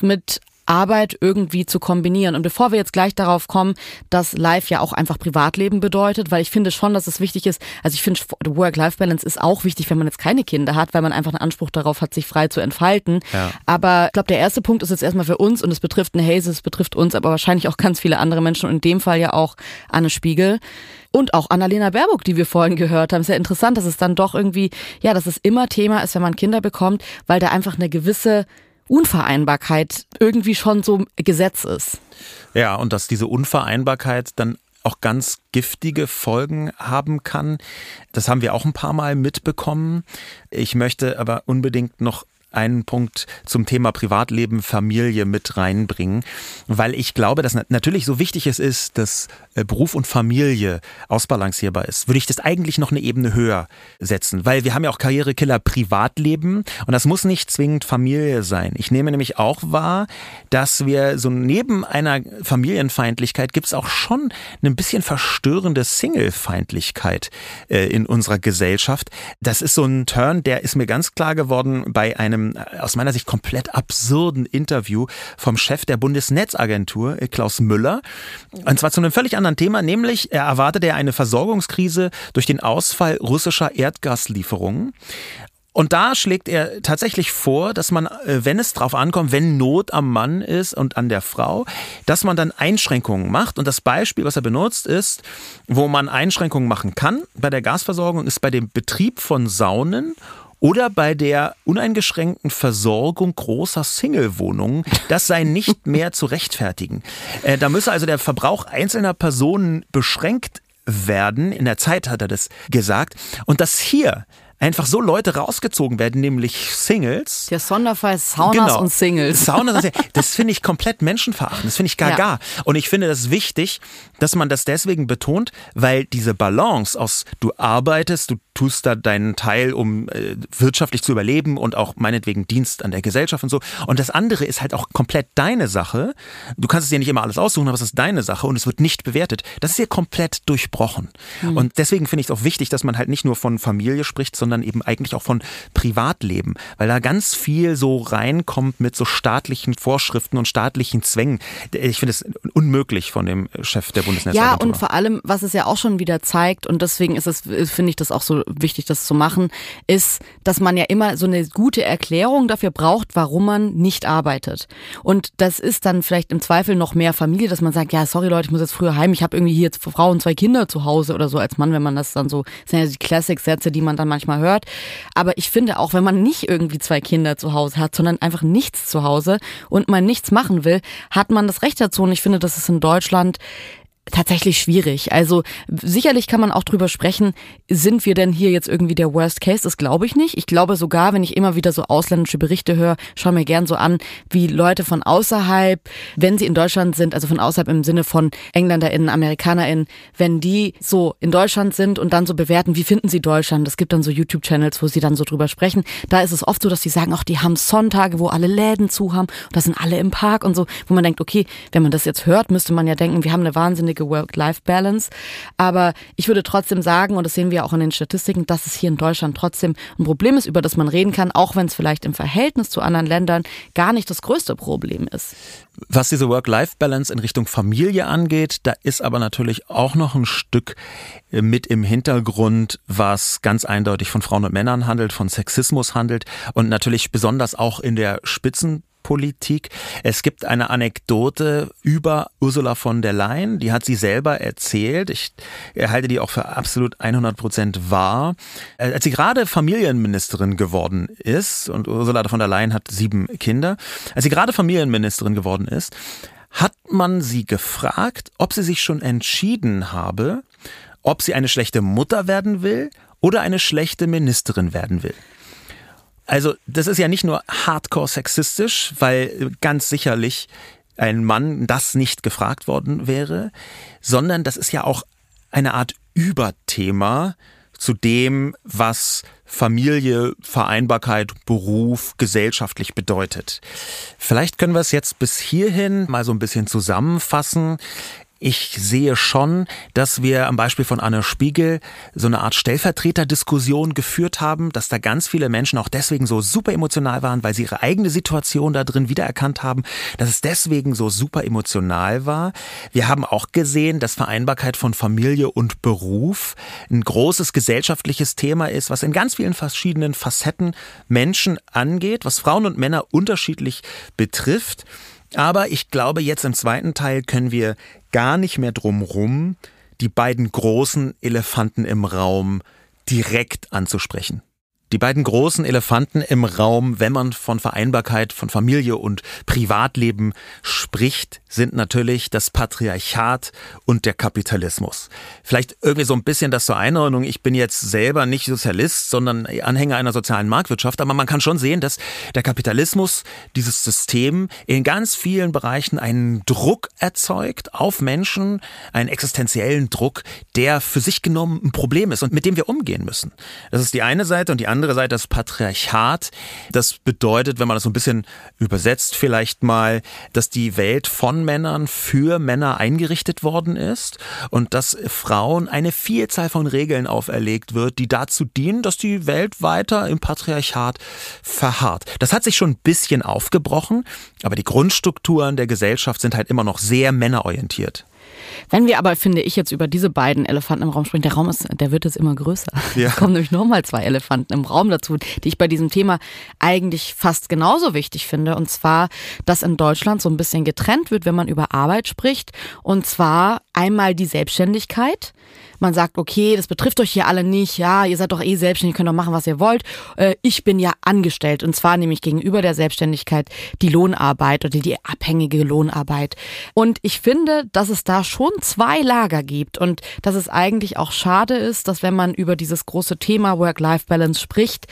mit Arbeit irgendwie zu kombinieren. Und bevor wir jetzt gleich darauf kommen, dass Life ja auch einfach Privatleben bedeutet, weil ich finde schon, dass es wichtig ist, also ich finde, Work-Life-Balance ist auch wichtig, wenn man jetzt keine Kinder hat, weil man einfach einen Anspruch darauf hat, sich frei zu entfalten. Ja. Aber ich glaube, der erste Punkt ist jetzt erstmal für uns und es betrifft eine Haze, es betrifft uns, aber wahrscheinlich auch ganz viele andere Menschen und in dem Fall ja auch Anne Spiegel. Und auch Annalena Baerbock, die wir vorhin gehört haben. Ist ja interessant, dass es dann doch irgendwie, ja, dass es immer Thema ist, wenn man Kinder bekommt, weil da einfach eine gewisse Unvereinbarkeit irgendwie schon so Gesetz ist. Ja, und dass diese Unvereinbarkeit dann auch ganz giftige Folgen haben kann. Das haben wir auch ein paar Mal mitbekommen. Ich möchte aber unbedingt noch einen Punkt zum Thema Privatleben, Familie mit reinbringen, weil ich glaube, dass natürlich so wichtig es ist, dass äh, Beruf und Familie ausbalancierbar ist. Würde ich das eigentlich noch eine Ebene höher setzen, weil wir haben ja auch Karrierekiller Privatleben und das muss nicht zwingend Familie sein. Ich nehme nämlich auch wahr, dass wir so neben einer Familienfeindlichkeit gibt es auch schon ein bisschen verstörende Singlefeindlichkeit äh, in unserer Gesellschaft. Das ist so ein Turn, der ist mir ganz klar geworden bei einem äh, aus meiner Sicht komplett absurden Interview vom Chef der Bundesnetzagentur, äh, Klaus Müller. Und zwar zu einem völlig anderen Thema, nämlich er erwartet er eine Versorgungskrise durch den Ausfall russischer Erdgaslieferungen. Und da schlägt er tatsächlich vor, dass man, äh, wenn es drauf ankommt, wenn Not am Mann ist und an der Frau, dass man dann Einschränkungen macht. Und das Beispiel, was er benutzt, ist, wo man Einschränkungen machen kann bei der Gasversorgung, ist bei dem Betrieb von Saunen oder bei der uneingeschränkten Versorgung großer Single-Wohnungen. Das sei nicht (laughs) mehr zu rechtfertigen. Äh, da müsse also der Verbrauch einzelner Personen beschränkt werden. In der Zeit hat er das gesagt. Und das hier einfach so Leute rausgezogen werden, nämlich Singles. Der Sonderfall Saunas genau. und Singles. Saunas und (laughs) Das finde ich komplett menschenverachtend. Das finde ich gar ja. gar. Und ich finde das wichtig, dass man das deswegen betont, weil diese Balance aus du arbeitest, du tust da deinen Teil, um äh, wirtschaftlich zu überleben und auch meinetwegen Dienst an der Gesellschaft und so. Und das andere ist halt auch komplett deine Sache. Du kannst es dir nicht immer alles aussuchen, aber es ist deine Sache und es wird nicht bewertet. Das ist hier komplett durchbrochen. Mhm. Und deswegen finde ich es auch wichtig, dass man halt nicht nur von Familie spricht, sondern eben eigentlich auch von Privatleben, weil da ganz viel so reinkommt mit so staatlichen Vorschriften und staatlichen Zwängen. Ich finde es unmöglich von dem Chef der Bundesnetzagentur. Ja, und vor allem, was es ja auch schon wieder zeigt, und deswegen ist es, finde ich das auch so wichtig, das zu machen, ist, dass man ja immer so eine gute Erklärung dafür braucht, warum man nicht arbeitet. Und das ist dann vielleicht im Zweifel noch mehr Familie, dass man sagt, ja, sorry Leute, ich muss jetzt früher heim, ich habe irgendwie hier jetzt Frau und zwei Kinder zu Hause oder so als Mann, wenn man das dann so, das sind ja die Classic-Sätze, die man dann manchmal hört. Aber ich finde auch, wenn man nicht irgendwie zwei Kinder zu Hause hat, sondern einfach nichts zu Hause und man nichts machen will, hat man das Recht dazu. Und ich finde, das ist in Deutschland tatsächlich schwierig. Also sicherlich kann man auch drüber sprechen, sind wir denn hier jetzt irgendwie der Worst Case? Das glaube ich nicht. Ich glaube sogar, wenn ich immer wieder so ausländische Berichte höre, schaue mir gern so an, wie Leute von außerhalb, wenn sie in Deutschland sind, also von außerhalb im Sinne von EngländerInnen, AmerikanerInnen, wenn die so in Deutschland sind und dann so bewerten, wie finden sie Deutschland? Es gibt dann so YouTube-Channels, wo sie dann so drüber sprechen. Da ist es oft so, dass sie sagen, auch die haben Sonntage, wo alle Läden zu haben und da sind alle im Park und so, wo man denkt, okay, wenn man das jetzt hört, müsste man ja denken, wir haben eine wahnsinnige vernünftige Work-Life-Balance. Aber ich würde trotzdem sagen, und das sehen wir auch in den Statistiken, dass es hier in Deutschland trotzdem ein Problem ist, über das man reden kann, auch wenn es vielleicht im Verhältnis zu anderen Ländern gar nicht das größte Problem ist. Was diese Work-Life-Balance in Richtung Familie angeht, da ist aber natürlich auch noch ein Stück äh, mit im Hintergrund, was ganz eindeutig von Frauen und Männern handelt, von Sexismus handelt und natürlich besonders auch in der Spitzen Politik. Es gibt eine Anekdote über Ursula von der Leyen, die hat sie selber erzählt. Ich halte die auch für absolut 100 Prozent wahr. Äh, als sie gerade Familienministerin geworden ist, und Ursula von der Leyen hat sieben Kinder, als sie gerade Familienministerin geworden ist, hat man sie gefragt, ob sie sich schon entschieden habe, ob sie eine schlechte Mutter werden will oder eine schlechte Ministerin werden will. Also das ist ja nicht nur hardcore sexistisch, weil ganz sicherlich ein Mann das nicht gefragt worden wäre, sondern das ist ja auch eine Art Überthema zu dem, was Familie, Vereinbarkeit, Beruf gesellschaftlich bedeutet. Vielleicht können wir es jetzt bis hierhin mal so ein bisschen zusammenfassen. Ich sehe schon, dass wir am Beispiel von Anne Spiegel so eine Art Stellvertreterdiskussion geführt haben, dass da ganz viele Menschen auch deswegen so super emotional waren, weil sie ihre eigene Situation da drin wiedererkannt haben, dass es deswegen so super emotional war. Wir haben auch gesehen, dass Vereinbarkeit von Familie und Beruf ein großes gesellschaftliches Thema ist, was in ganz vielen verschiedenen Facetten Menschen angeht, was Frauen und Männer unterschiedlich betrifft. Aber ich glaube, jetzt im zweiten Teil können wir gar nicht mehr drumrum, die beiden großen Elefanten im Raum direkt anzusprechen. Die beiden großen Elefanten im Raum, wenn man von Vereinbarkeit von Familie und Privatleben spricht, sind natürlich das Patriarchat und der Kapitalismus. Vielleicht irgendwie so ein bisschen das zur Einordnung. Ich bin jetzt selber nicht Sozialist, sondern Anhänger einer sozialen Marktwirtschaft, aber man kann schon sehen, dass der Kapitalismus, dieses System in ganz vielen Bereichen einen Druck erzeugt auf Menschen, einen existenziellen Druck, der für sich genommen ein Problem ist und mit dem wir umgehen müssen. Das ist die eine Seite und die andere Seite das Patriarchat. Das bedeutet, wenn man das so ein bisschen übersetzt, vielleicht mal, dass die Welt von Männern für Männer eingerichtet worden ist und dass Frauen eine Vielzahl von Regeln auferlegt wird, die dazu dienen, dass die Welt weiter im Patriarchat verharrt. Das hat sich schon ein bisschen aufgebrochen, aber die Grundstrukturen der Gesellschaft sind halt immer noch sehr männerorientiert. Wenn wir aber, finde ich, jetzt über diese beiden Elefanten im Raum sprechen, der Raum ist, der wird jetzt immer größer. Ja. (laughs) Es kommen nämlich nochmal zwei Elefanten im Raum dazu, die ich bei diesem Thema eigentlich fast genauso wichtig finde. Und zwar, dass in Deutschland so ein bisschen getrennt wird, wenn man über Arbeit spricht. Und zwar einmal die Selbstständigkeit man sagt, okay, das betrifft euch hier alle nicht, ja, ihr seid doch eh selbstständig, könnt doch machen, was ihr wollt. Äh, ich bin ja angestellt und zwar nämlich gegenüber der Selbstständigkeit die Lohnarbeit oder die abhängige Lohnarbeit. Und ich finde, dass es da schon zwei Lager gibt und dass es eigentlich auch schade ist, dass wenn man über dieses große Thema Work-Life-Balance spricht,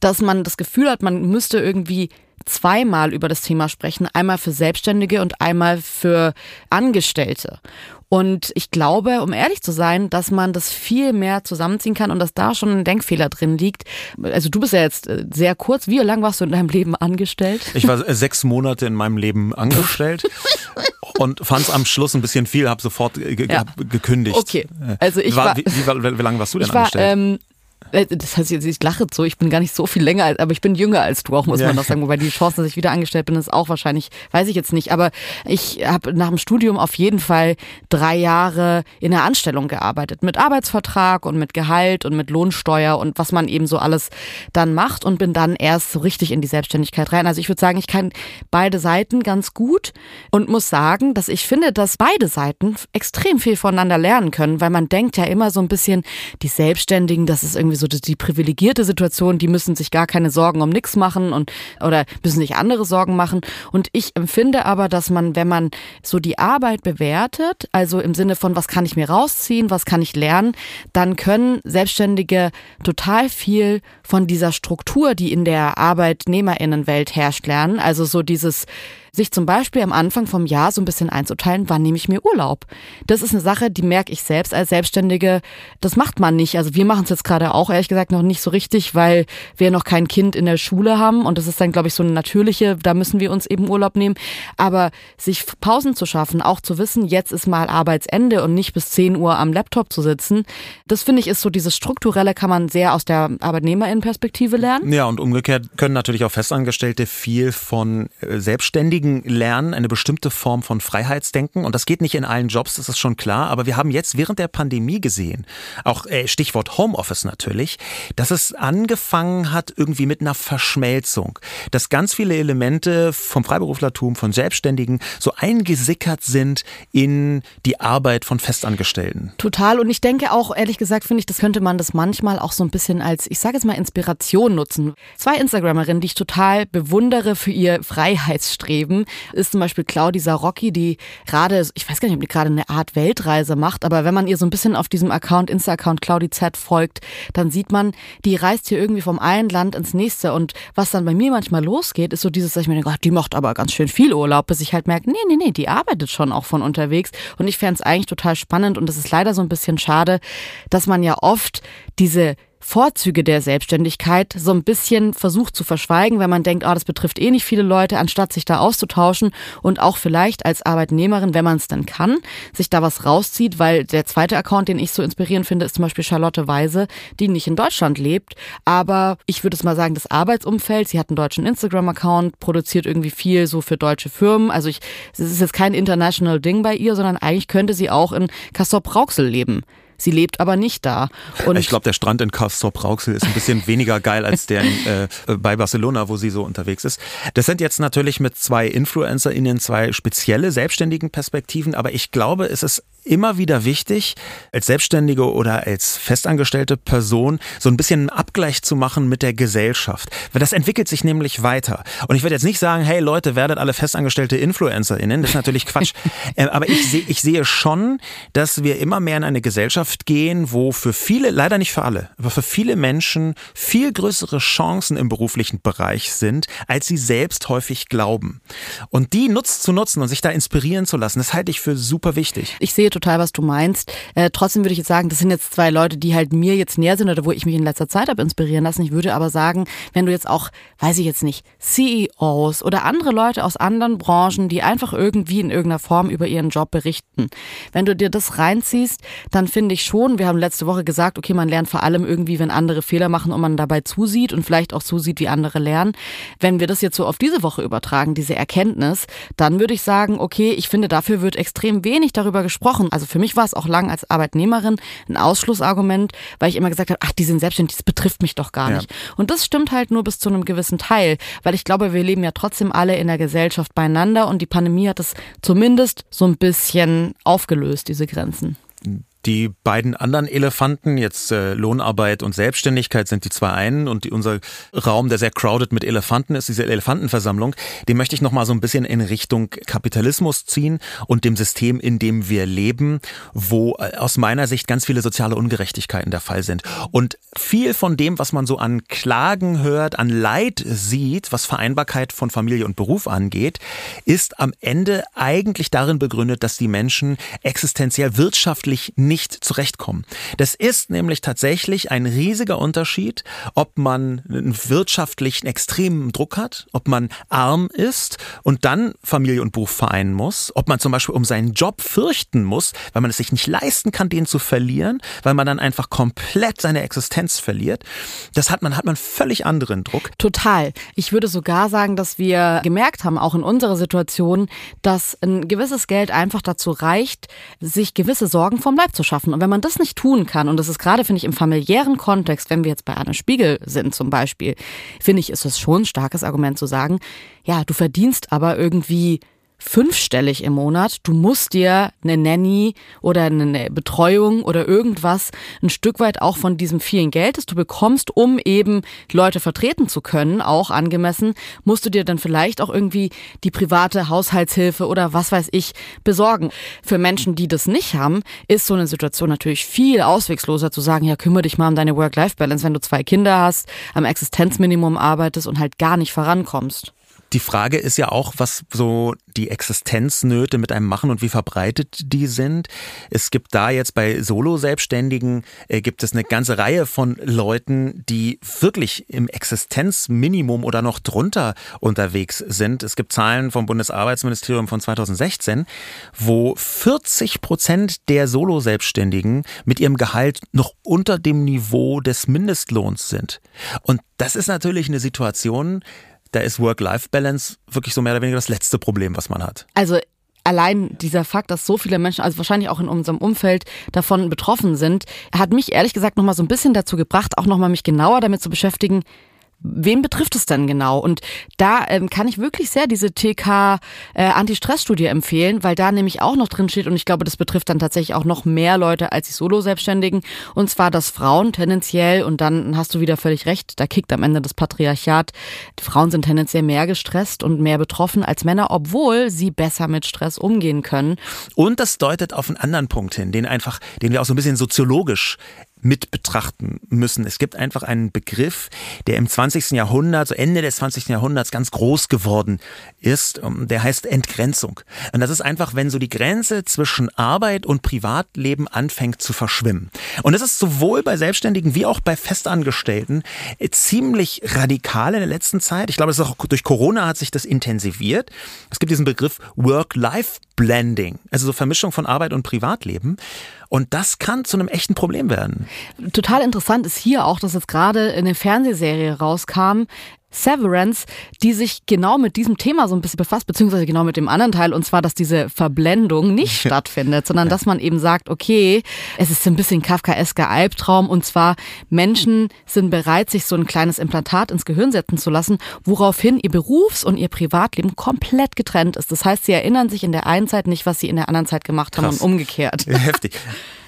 dass man das Gefühl hat, man müsste irgendwie zweimal über das Thema sprechen, einmal für Selbstständige und einmal für Angestellte. Und ich glaube, um ehrlich zu sein, dass man das viel mehr zusammenziehen kann und dass da schon ein Denkfehler drin liegt. Also du bist ja jetzt äh, sehr kurz. Wie lange warst du in deinem Leben angestellt? Ich war äh, sechs Monate in meinem Leben angestellt (laughs) und fand es am Schluss ein bisschen viel, habe sofort ge ja. gekündigt. Okay, also ich war, war wie, wie, wie, lange warst du denn ich war, angestellt? Ähm, äh, das heißt jetzt, ich lache so, ich bin gar nicht so viel länger, aber ich bin jünger als du auch, muss ja. man noch sagen. Wobei die Chance, dass ich wieder angestellt bin, ist auch wahrscheinlich, weiß ich jetzt nicht. Aber ich habe nach dem Studium auf jeden Fall drei Jahre in der Anstellung gearbeitet. Mit Arbeitsvertrag und mit Gehalt und mit Lohnsteuer und was man eben so alles dann macht und bin dann erst so richtig in die Selbstständigkeit rein. Also ich würde sagen, ich kann beide Seiten ganz gut und muss sagen, dass ich finde, dass beide Seiten extrem viel voneinander lernen können, weil man denkt ja immer so ein bisschen, die Selbstständigen, das ist irgendwie so so die privilegierte Situation, die müssen sich gar keine Sorgen um nichts machen und oder müssen sich andere Sorgen machen. Und ich empfinde aber, dass man, wenn man so die Arbeit bewertet, also im Sinne von, was kann ich mir rausziehen, was kann ich lernen, dann können Selbstständige total viel von dieser Struktur, die in der Arbeitnehmerinnenwelt herrscht, lernen. Also so dieses sich zum Beispiel am Anfang vom Jahr so ein bisschen einzuteilen, wann nehme ich mir Urlaub. Das ist eine Sache, die merke ich selbst als Selbstständige, das macht man nicht. Also wir machen es jetzt gerade auch ehrlich gesagt noch nicht so richtig, weil wir noch kein Kind in der Schule haben und das ist dann, glaube ich, so eine natürliche, da müssen wir uns eben Urlaub nehmen. Aber sich Pausen zu schaffen, auch zu wissen, jetzt ist mal Arbeitsende und nicht bis 10 Uhr am Laptop zu sitzen, das finde ich ist so dieses Strukturelle kann man sehr aus der Arbeitnehmerinnenperspektive lernen. Ja, und umgekehrt können natürlich auch Festangestellte viel von äh, Selbstständigen Kollegen lernen eine bestimmte Form von Freiheitsdenken und das geht nicht in allen Jobs, das ist schon klar, aber wir haben jetzt während der Pandemie gesehen, auch äh, Stichwort Homeoffice natürlich, dass es angefangen hat irgendwie mit einer Verschmelzung, dass ganz viele Elemente vom Freiberuflertum, von Selbstständigen so eingesickert sind in die Arbeit von Festangestellten. Total und ich denke auch, ehrlich gesagt, finde ich, das könnte man das manchmal auch so ein bisschen als, ich sage jetzt mal, Inspiration nutzen. Zwei Instagramerinnen, die ich total bewundere für ihr Freiheitsstreben, haben, ist zum Beispiel Claudi Sarocki, die gerade, ich weiß gar nicht, ob die gerade eine Art Weltreise macht, aber wenn man ihr so ein bisschen auf diesem Account, Insta-Account Claudi Z folgt, dann sieht man, die reist hier irgendwie vom einen Land ins nächste. Und was dann bei mir manchmal losgeht, ist so dieses, dass ich mir denke, die macht aber ganz schön viel Urlaub, bis ich halt merke, nee, nee, nee, die arbeitet schon auch von unterwegs. Und ich fände es eigentlich total spannend und es ist leider so ein bisschen schade, dass man ja oft diese Vorzüge der Selbstständigkeit so ein bisschen versucht zu verschweigen, wenn man denkt, ah, das betrifft eh nicht viele Leute, anstatt sich da auszutauschen und auch vielleicht als Arbeitnehmerin, wenn man es dann kann, sich da was rauszieht, weil der zweite Account, den ich so inspirierend finde, ist zum Beispiel Charlotte Weise, die nicht in Deutschland lebt, aber ich würde es mal sagen, das Arbeitsumfeld, sie hat einen deutschen Instagram-Account, produziert irgendwie viel so für deutsche Firmen, also ich, es ist jetzt kein international Ding bei ihr, sondern eigentlich könnte sie auch in Kassel-Brauxel leben. Sie lebt aber nicht da. Und ich glaube, der Strand in Castrop-Rauxel ist ein bisschen (laughs) weniger geil als der in, äh, bei Barcelona, wo sie so unterwegs ist. Das sind jetzt natürlich mit zwei InfluencerInnen zwei spezielle selbstständigen Perspektiven, aber ich glaube, es ist immer wieder wichtig, als Selbstständige oder als festangestellte Person so ein bisschen einen Abgleich zu machen mit der Gesellschaft. Weil das entwickelt sich nämlich weiter. Und ich würde jetzt nicht sagen, hey Leute, werdet alle festangestellte InfluencerInnen. Das ist natürlich Quatsch. (laughs) Äh, aber ich, sehe ich sehe schon, dass wir immer mehr in eine Gesellschaft gehen, wo für viele, leider nicht für alle, aber für viele Menschen viel größere Chancen im beruflichen Bereich sind, als sie selbst häufig glauben. Und die nutzt zu nutzen und sich da inspirieren zu lassen, das halte ich für super wichtig. Ich sehe total, was du meinst. Äh, trotzdem würde ich jetzt sagen, das sind jetzt zwei Leute, die halt mir jetzt näher sind oder wo ich mich in letzter Zeit habe inspirieren lassen. Ich würde aber sagen, wenn du jetzt auch, weiß ich jetzt nicht, CEOs oder andere Leute aus anderen Branchen, die einfach irgendwie in irgendeiner Form über ihren Job berichten, wenn du dir das reinziehst, dann finde ich schon, wir haben letzte Woche gesagt, okay, man lernt vor allem irgendwie, wenn andere Fehler machen und man dabei zusieht und vielleicht auch zusieht, wie andere lernen. Wenn wir das jetzt so auf diese Woche übertragen, diese Erkenntnis, dann würde ich sagen, okay, ich finde, dafür wird extrem wenig darüber gesprochen. Also für mich war es auch lang als Arbeitnehmerin ein Ausschlussargument, weil ich immer gesagt habe, ach, die sind selbstständig, das betrifft mich doch gar nicht. Und das stimmt halt nur bis zu einem gewissen Teil, weil ich glaube, wir leben ja trotzdem alle in der Gesellschaft beieinander und die Pandemie hat es zumindest so ein bisschen aufgelöst, diese Grenzen. Die beiden anderen Elefanten, jetzt äh, Lohnarbeit und Selbstständigkeit, sind die zwei einen und die, unser Raum, der sehr crowded mit Elefanten ist, diese Elefantenversammlung, den möchte ich nochmal so ein bisschen in Richtung Kapitalismus ziehen und dem System, in dem wir leben, wo äh, aus meiner Sicht ganz viele soziale Ungerechtigkeiten der Fall sind. Und viel von dem, was man so an Klagen hört, an Leid sieht, was Vereinbarkeit von Familie und Beruf angeht, ist am Ende eigentlich darin begründet, dass die Menschen existenziell wirtschaftlich nicht nicht zurechtkommen. Das ist nämlich tatsächlich ein riesiger Unterschied, ob man einen wirtschaftlichen extremen Druck hat, ob man arm ist und dann Familie und Beruf vereinen muss, ob man zum Beispiel um seinen Job fürchten muss, weil man es sich nicht leisten kann, den zu verlieren, weil man dann einfach komplett seine Existenz verliert. Das hat man, hat man völlig anderen Druck. Total. Ich würde sogar sagen, dass wir gemerkt haben, auch in unserer Situation, dass ein gewisses Geld einfach dazu reicht, sich gewisse Sorgen vom Leib zu schaffen. Und wenn man das nicht tun kann, und das ist gerade, finde ich, im familiären Kontext, wenn wir jetzt bei Anne Spiegel sind zum Beispiel, finde ich, ist es schon ein starkes Argument zu sagen, ja, du verdienst aber irgendwie fünfstellig im Monat. Du musst dir eine Nanny oder eine Betreuung oder irgendwas ein Stück weit auch von diesem vielen Geld, das du bekommst, um eben Leute vertreten zu können, auch angemessen, musst du dir dann vielleicht auch irgendwie die private Haushaltshilfe oder was weiß ich besorgen. Für Menschen, die das nicht haben, ist so eine Situation natürlich viel auswegsloser zu sagen, ja, kümmere dich mal um deine Work-Life-Balance, wenn du zwei Kinder hast, am Existenzminimum arbeitest und halt gar nicht vorankommst. Die Frage ist ja auch, was so die Existenznöte mit einem machen und wie verbreitet die sind. Es gibt da jetzt bei Solo-Selbstständigen äh, gibt es eine ganze Reihe von Leuten, die wirklich im Existenzminimum oder noch drunter unterwegs sind. Es gibt Zahlen vom Bundesarbeitsministerium von 2016, wo 40 Prozent der Solo-Selbstständigen mit ihrem Gehalt noch unter dem Niveau des Mindestlohns sind. Und das ist natürlich eine Situation, da ist Work-Life-Balance wirklich so mehr oder weniger das letzte Problem, was man hat. Also allein dieser Fakt, dass so viele Menschen, also wahrscheinlich auch in unserem Umfeld davon betroffen sind, hat mich ehrlich gesagt nochmal so ein bisschen dazu gebracht, auch nochmal mich genauer damit zu beschäftigen, Wen betrifft es denn genau? Und da ähm, kann ich wirklich sehr diese TK äh, Anti-Stress-Studie empfehlen, weil da nämlich auch noch drin steht und ich glaube, das betrifft dann tatsächlich auch noch mehr Leute als die Solo-Selbstständigen. Und zwar, dass Frauen tendenziell, und dann hast du wieder völlig recht, da kickt am Ende das Patriarchat, Frauen sind tendenziell mehr gestresst und mehr betroffen als Männer, obwohl sie besser mit Stress umgehen können. Und das deutet auf einen anderen Punkt hin, den einfach, den wir auch so ein bisschen soziologisch mit betrachten müssen. Es gibt einfach einen Begriff, der im 20. Jahrhundert, so Ende des 20. Jahrhunderts ganz groß geworden ist. Ähm, der heißt Entgrenzung. Und das ist einfach, wenn so die Grenze zwischen Arbeit und Privatleben anfängt zu verschwimmen. Und das ist sowohl bei Selbstständigen wie auch bei Festangestellten äh, ziemlich radikal in der letzten Zeit. Ich glaube, es ist auch durch Corona hat sich das intensiviert. Es gibt diesen Begriff Work-Life-Blending, also so Vermischung von Arbeit und Privatleben. Und das kann zu einem echten Problem werden. Total interessant ist hier auch, dass jetzt gerade eine Fernsehserie rauskam, Severance, die sich genau mit diesem Thema so ein bisschen befasst, beziehungsweise genau mit dem anderen Teil, und zwar, dass diese Verblendung nicht (laughs) stattfindet, sondern dass man eben sagt, okay, es ist ein bisschen kafkaesker Albtraum, und zwar Menschen sind bereit, sich so ein kleines Implantat ins Gehirn setzen zu lassen, woraufhin ihr Berufs- und ihr Privatleben komplett getrennt ist. Das heißt, sie erinnern sich in der einen Zeit nicht, was sie in der anderen Zeit gemacht haben Krass. und umgekehrt. Heftig. (laughs)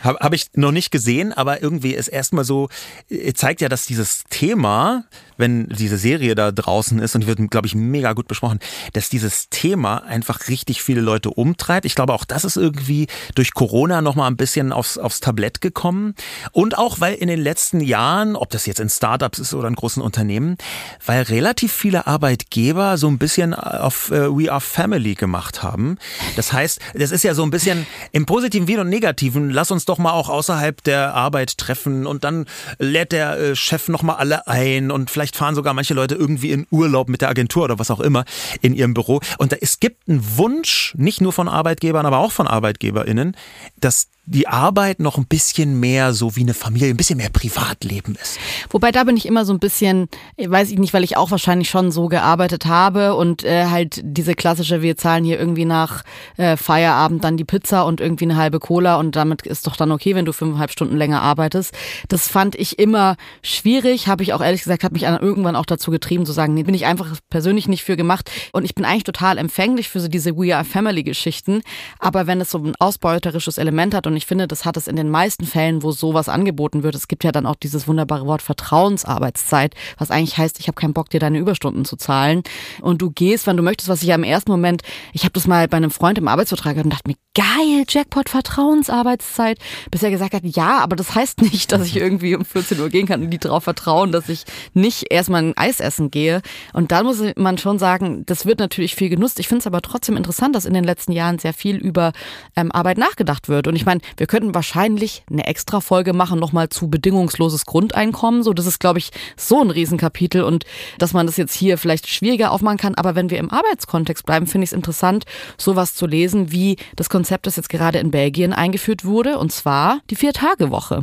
Habe hab ich noch nicht gesehen, aber irgendwie ist erstmal so, äh, zeigt ja, dass dieses Thema, wenn diese Serie da draußen ist und wird, glaube ich, mega gut besprochen, dass dieses Thema einfach richtig viele Leute umtreibt. Ich glaube, auch das ist irgendwie durch Corona nochmal ein bisschen aufs, aufs Tablett gekommen. Und auch, weil in den letzten Jahren, ob das jetzt in Startups ist oder in großen Unternehmen, weil relativ viele Arbeitgeber so ein bisschen auf äh, We Are Family gemacht haben. Das heißt, das ist ja so ein bisschen im Positiven wie und Negativen, lass uns doch mal auch außerhalb der Arbeit treffen und dann lädt der äh, Chef nochmal alle ein und vielleicht fahren sogar manche Leute irgendwie in Urlaub mit der Agentur oder was auch immer in ihrem Büro. Und da, es gibt einen Wunsch, nicht nur von Arbeitgebern, aber auch von ArbeitgeberInnen, dass die Arbeit noch ein bisschen mehr so wie eine Familie, ein bisschen mehr Privatleben ist. Wobei da bin ich immer so ein bisschen, weiß ich nicht, weil ich auch wahrscheinlich schon so gearbeitet habe und äh, halt diese klassische, wir zahlen hier irgendwie nach äh, Feierabend dann die Pizza und irgendwie eine halbe Cola und damit ist doch dann okay, wenn du fünfeinhalb Stunden länger arbeitest. Das fand ich immer schwierig, habe ich auch ehrlich gesagt, hat mich irgendwann auch dazu getrieben zu sagen, nee, bin ich einfach persönlich nicht für gemacht und ich bin eigentlich total empfänglich für so diese We Are Family Geschichten, aber wenn es so ein ausbeuterisches Element hat und und ich finde, das hat es in den meisten Fällen, wo sowas angeboten wird. Es gibt ja dann auch dieses wunderbare Wort Vertrauensarbeitszeit, was eigentlich heißt, ich habe keinen Bock, dir deine Überstunden zu zahlen. Und du gehst, wann du möchtest, was ich ja im ersten Moment, ich habe das mal bei einem Freund im Arbeitsvertrag gehört und dachte mir, geil, Jackpot, Vertrauensarbeitszeit. Bis er gesagt hat, ja, aber das heißt nicht, dass ich irgendwie um 14 Uhr gehen kann und die darauf vertrauen, dass ich nicht erstmal ein Eis essen gehe. Und da muss man schon sagen, das wird natürlich viel genutzt. Ich finde es aber trotzdem interessant, dass in den letzten Jahren sehr viel über ähm, Arbeit nachgedacht wird. Und ich meine, wir könnten wahrscheinlich eine extra Folge machen, nochmal zu bedingungsloses Grundeinkommen. So, das ist, glaube ich, so ein Riesenkapitel und dass man das jetzt hier vielleicht schwieriger aufmachen kann. Aber wenn wir im Arbeitskontext bleiben, finde ich es interessant, sowas zu lesen, wie das Konzept, das jetzt gerade in Belgien eingeführt wurde, und zwar die Vier-Tage-Woche.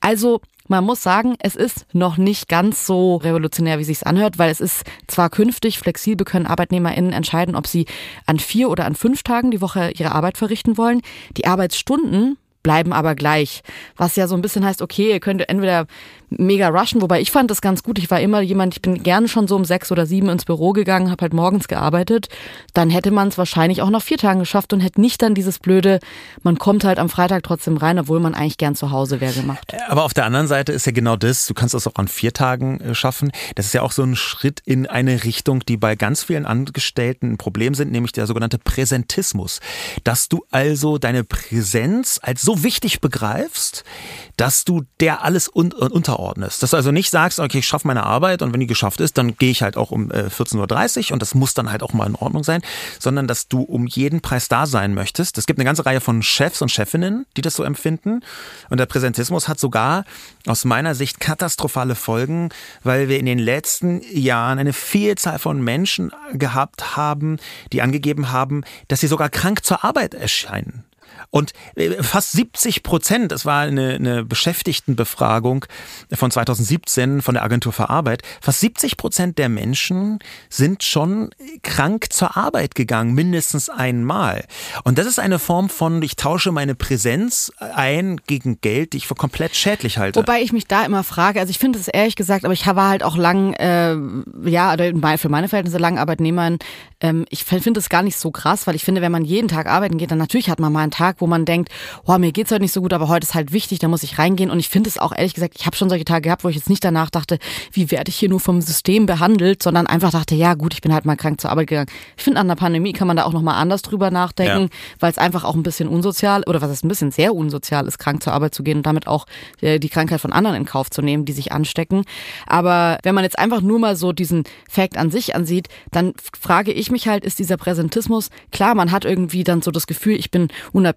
Also man muss sagen, es ist noch nicht ganz so revolutionär, wie sich's anhört, weil es ist zwar künftig flexibel können ArbeitnehmerInnen entscheiden, ob sie an vier oder an fünf Tagen die Woche ihre Arbeit verrichten wollen. Die Arbeitsstunden bleiben aber gleich. Was ja so ein bisschen heißt, okay, ihr könnt entweder mega rushen, wobei ich fand das ganz gut. Ich war immer jemand, ich bin gerne schon so um sechs oder sieben ins Büro gegangen, habe halt morgens gearbeitet. Dann hätte man es wahrscheinlich auch nach vier Tagen geschafft und hätte nicht dann dieses blöde, man kommt halt am Freitag trotzdem rein, obwohl man eigentlich gern zu Hause wäre gemacht. Aber auf der anderen Seite ist ja genau das, du kannst das auch an vier Tagen äh, schaffen. Das ist ja auch so ein Schritt in eine Richtung, die bei ganz vielen Angestellten ein Problem sind, nämlich der sogenannte Präsentismus. Dass du also deine Präsenz als so wichtig begreifst, dass du der alles un unterordnest. Dass du also nicht sagst, okay, ich schaffe meine Arbeit und wenn die geschafft ist, dann gehe ich halt auch um äh, 14.30 Uhr und das muss dann halt auch mal in Ordnung sein, sondern dass du um jeden Preis da sein möchtest. Es gibt eine ganze Reihe von Chefs und Chefinnen, die das so empfinden. Und der Präsentismus hat sogar aus meiner Sicht katastrophale Folgen, weil wir in den letzten Jahren eine Vielzahl von Menschen gehabt haben, die angegeben haben, dass sie sogar krank zur Arbeit erscheinen. Und äh, fast 70 Prozent, das war eine, eine Beschäftigtenbefragung von 2017 von der Agentur für Arbeit, fast 70 Prozent der Menschen sind schon krank zur Arbeit gegangen, mindestens einmal. Und das ist eine Form von, ich tausche meine Präsenz ein gegen Geld, die ich für komplett schädlich halte. Wobei ich mich da immer frage, also ich finde es ehrlich gesagt, aber ich war halt auch lang, äh, ja, für meine Verhältnisse lang Arbeitnehmerin. Ähm, ich finde es gar nicht so krass, weil ich finde, wenn man jeden Tag arbeiten geht, dann natürlich hat man mal einen Tag, Tag, wo man denkt, oh, mir geht's heute nicht so gut, aber heute ist halt wichtig, da muss ich reingehen. Und ich finde es auch ehrlich gesagt, ich habe schon solche Tage gehabt, wo ich jetzt nicht danach dachte, wie werde ich hier nur vom System behandelt, sondern einfach dachte, ja gut, ich bin halt mal krank zur Arbeit gegangen. Ich finde, an der Pandemie kann man da auch nochmal anders drüber nachdenken, ja. weil es einfach auch ein bisschen unsozial oder was ist ein bisschen sehr unsozial ist, krank zur Arbeit zu gehen und damit auch äh, die Krankheit von anderen in Kauf zu nehmen, die sich anstecken. Aber wenn man jetzt einfach nur mal so diesen Fact an sich ansieht, dann frage ich mich halt, ist dieser Präsentismus, klar, man hat irgendwie dann so das Gefühl, ich bin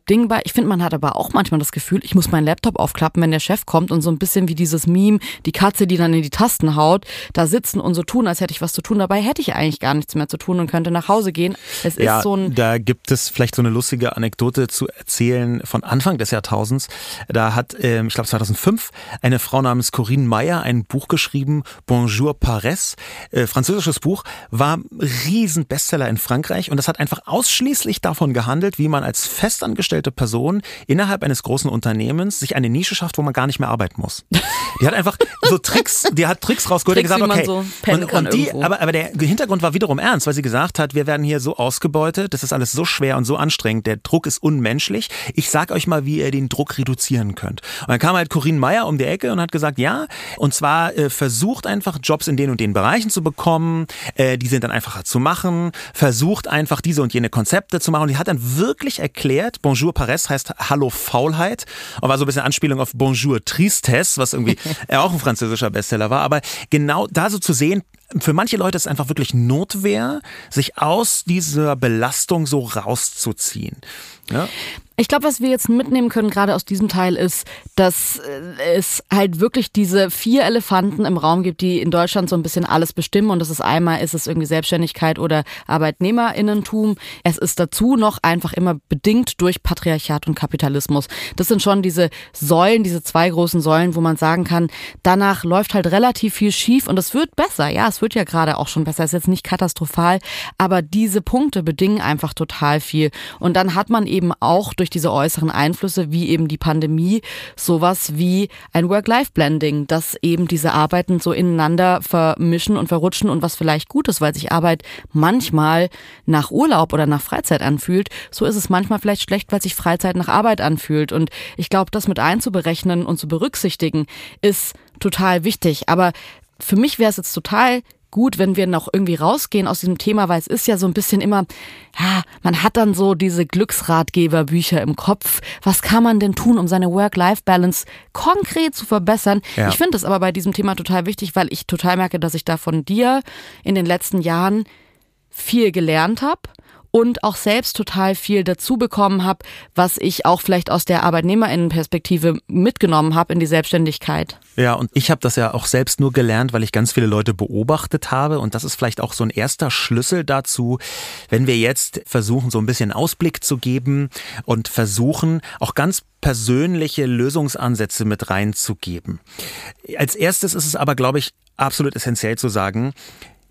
unabdingbar. Ich finde, man hat aber auch manchmal das Gefühl, ich muss meinen Laptop aufklappen, wenn der Chef kommt und so ein bisschen wie dieses Meme, die Katze, die dann in die Tasten haut, da sitzen und so tun, als hätte ich was zu tun. Dabei hätte ich eigentlich gar nichts mehr zu tun und könnte nach Hause gehen. Es ja, ist so ein da gibt es vielleicht so eine lustige Anekdote zu erzählen von Anfang des Jahrtausends. Da hat, ähm, ich glaube 2005, eine Frau namens Corinne Meyer ein Buch geschrieben, Bonjour Paris, äh, französisches Buch, war riesen Bestseller in Frankreich und das hat einfach ausschließlich davon gehandelt, wie man als festangestellte Person innerhalb eines großen Unternehmens sich eine Nische schafft, wo man gar nicht mehr arbeiten muss. Die hat einfach so Tricks, die hat Tricks rausgeholt, Tricks, gesagt, okay, so und, und die, aber, aber der Hintergrund war wiederum ernst, weil sie gesagt hat, wir werden hier so ausgebeutet, das ist alles so schwer und so anstrengend, der Druck ist unmenschlich. Ich sag euch mal, wie ihr den Druck reduzieren könnt. Und dann kam halt Corinne Meyer um die Ecke und hat gesagt, ja, und zwar äh, versucht einfach Jobs in den und den Bereichen zu bekommen, äh, die sind dann einfacher zu machen, versucht einfach diese und jene Konzepte zu machen. Und die hat dann wirklich erklärt, Bonjour Paris heißt Hallo Faulheit und war so ein bisschen Anspielung auf Bonjour Tristesse, was irgendwie (laughs) auch ein französischer Bestseller war. Aber genau da so zu sehen, für manche Leute ist es einfach wirklich Notwehr, sich aus dieser Belastung so rauszuziehen. Ja? Ich glaube, was wir jetzt mitnehmen können, gerade aus diesem Teil, ist, dass äh, es halt wirklich diese vier Elefanten im Raum gibt, die in Deutschland so ein bisschen alles bestimmen. Und das ist einmal, ist es irgendwie Selbstständigkeit oder Arbeitnehmerinnentum. Es ist dazu noch einfach immer bedingt durch Patriarchat und Kapitalismus. Das sind schon diese Säulen, diese zwei großen Säulen, wo man sagen kann, danach läuft halt relativ viel schief und es wird besser. Ja, es wird ja gerade auch schon besser. Es ist jetzt nicht katastrophal, aber diese Punkte bedingen einfach total viel. Und dann hat man eben auch durch durch diese äußeren Einflüsse wie eben die Pandemie sowas wie ein Work-Life-Blending, dass eben diese Arbeiten so ineinander vermischen und verrutschen und was vielleicht gut ist, weil sich Arbeit manchmal nach Urlaub oder nach Freizeit anfühlt, so ist es manchmal vielleicht schlecht, weil sich Freizeit nach Arbeit anfühlt. Und ich glaube, das mit einzuberechnen und zu berücksichtigen, ist total wichtig. Aber für mich wäre es jetzt total gut, wenn wir noch irgendwie rausgehen aus diesem Thema, weil es ist ja so ein bisschen immer, ja, man hat dann so diese Glücksratgeberbücher im Kopf. Was kann man denn tun, um seine Work-Life-Balance konkret zu verbessern? Ja. Ich finde es aber bei diesem Thema total wichtig, weil ich total merke, dass ich da von dir in den letzten Jahren viel gelernt habe und auch selbst total viel dazu bekommen habe, was ich auch vielleicht aus der Arbeitnehmerinnenperspektive mitgenommen habe in die Selbstständigkeit. Ja, und ich habe das ja auch selbst nur gelernt, weil ich ganz viele Leute beobachtet habe und das ist vielleicht auch so ein erster Schlüssel dazu, wenn wir jetzt versuchen, so ein bisschen Ausblick zu geben und versuchen, auch ganz persönliche Lösungsansätze mit reinzugeben. Als erstes ist es aber, glaube ich, absolut essentiell zu sagen,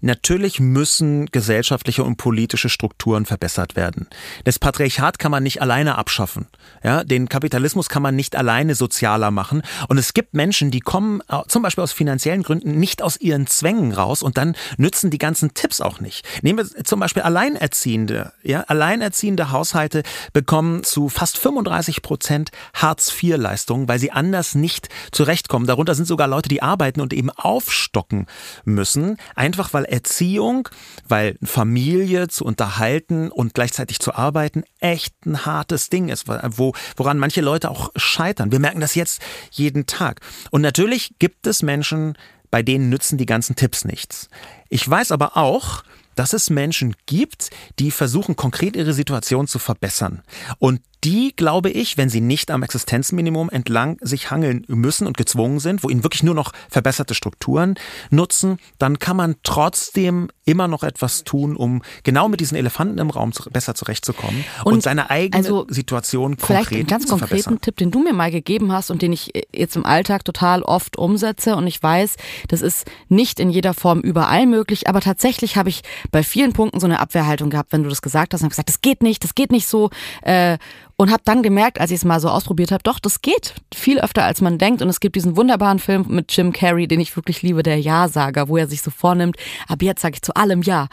Natürlich müssen gesellschaftliche und politische Strukturen verbessert werden. Das Patriarchat kann man nicht alleine abschaffen. Ja, den Kapitalismus kann man nicht alleine sozialer machen. Und es gibt Menschen, die kommen äh, zum Beispiel aus finanziellen Gründen nicht aus ihren Zwängen raus und dann nützen die ganzen Tipps auch nicht. Nehmen wir zum Beispiel Alleinerziehende. Ja, alleinerziehende Haushalte bekommen zu fast 35 Prozent Hartz-IV-Leistungen, weil sie anders nicht zurechtkommen. Darunter sind sogar Leute, die arbeiten und eben aufstocken müssen, einfach weil Erziehung, weil Familie zu unterhalten und gleichzeitig zu arbeiten echt ein hartes Ding ist, wo, woran manche Leute auch scheitern. Wir merken das jetzt jeden Tag. Und natürlich gibt es Menschen, bei denen nützen die ganzen Tipps nichts. Ich weiß aber auch, dass es Menschen gibt, die versuchen, konkret ihre Situation zu verbessern. Und die, glaube ich, wenn sie nicht am Existenzminimum entlang sich hangeln müssen und gezwungen sind, wo ihnen wirklich nur noch verbesserte Strukturen nutzen, dann kann man trotzdem immer noch etwas tun, um genau mit diesen Elefanten im Raum zu, besser zurechtzukommen und, und seine eigene also Situation konkret vielleicht einen ganz zu konkreten verbessern. Tipp, den du mir mal gegeben hast und den ich jetzt im Alltag total oft umsetze und ich weiß, das ist nicht in jeder Form überall möglich, aber tatsächlich habe ich bei vielen Punkten so eine Abwehrhaltung gehabt, wenn du das gesagt hast und habe gesagt, das geht nicht, das geht nicht so äh, und habe dann gemerkt, als ich es mal so ausprobiert habe, doch, das geht viel öfter, als man denkt. Und es gibt diesen wunderbaren Film mit Jim Carrey, den ich wirklich liebe, der Ja-Sager, wo er sich so vornimmt, ab jetzt sage ich zu allem Ja.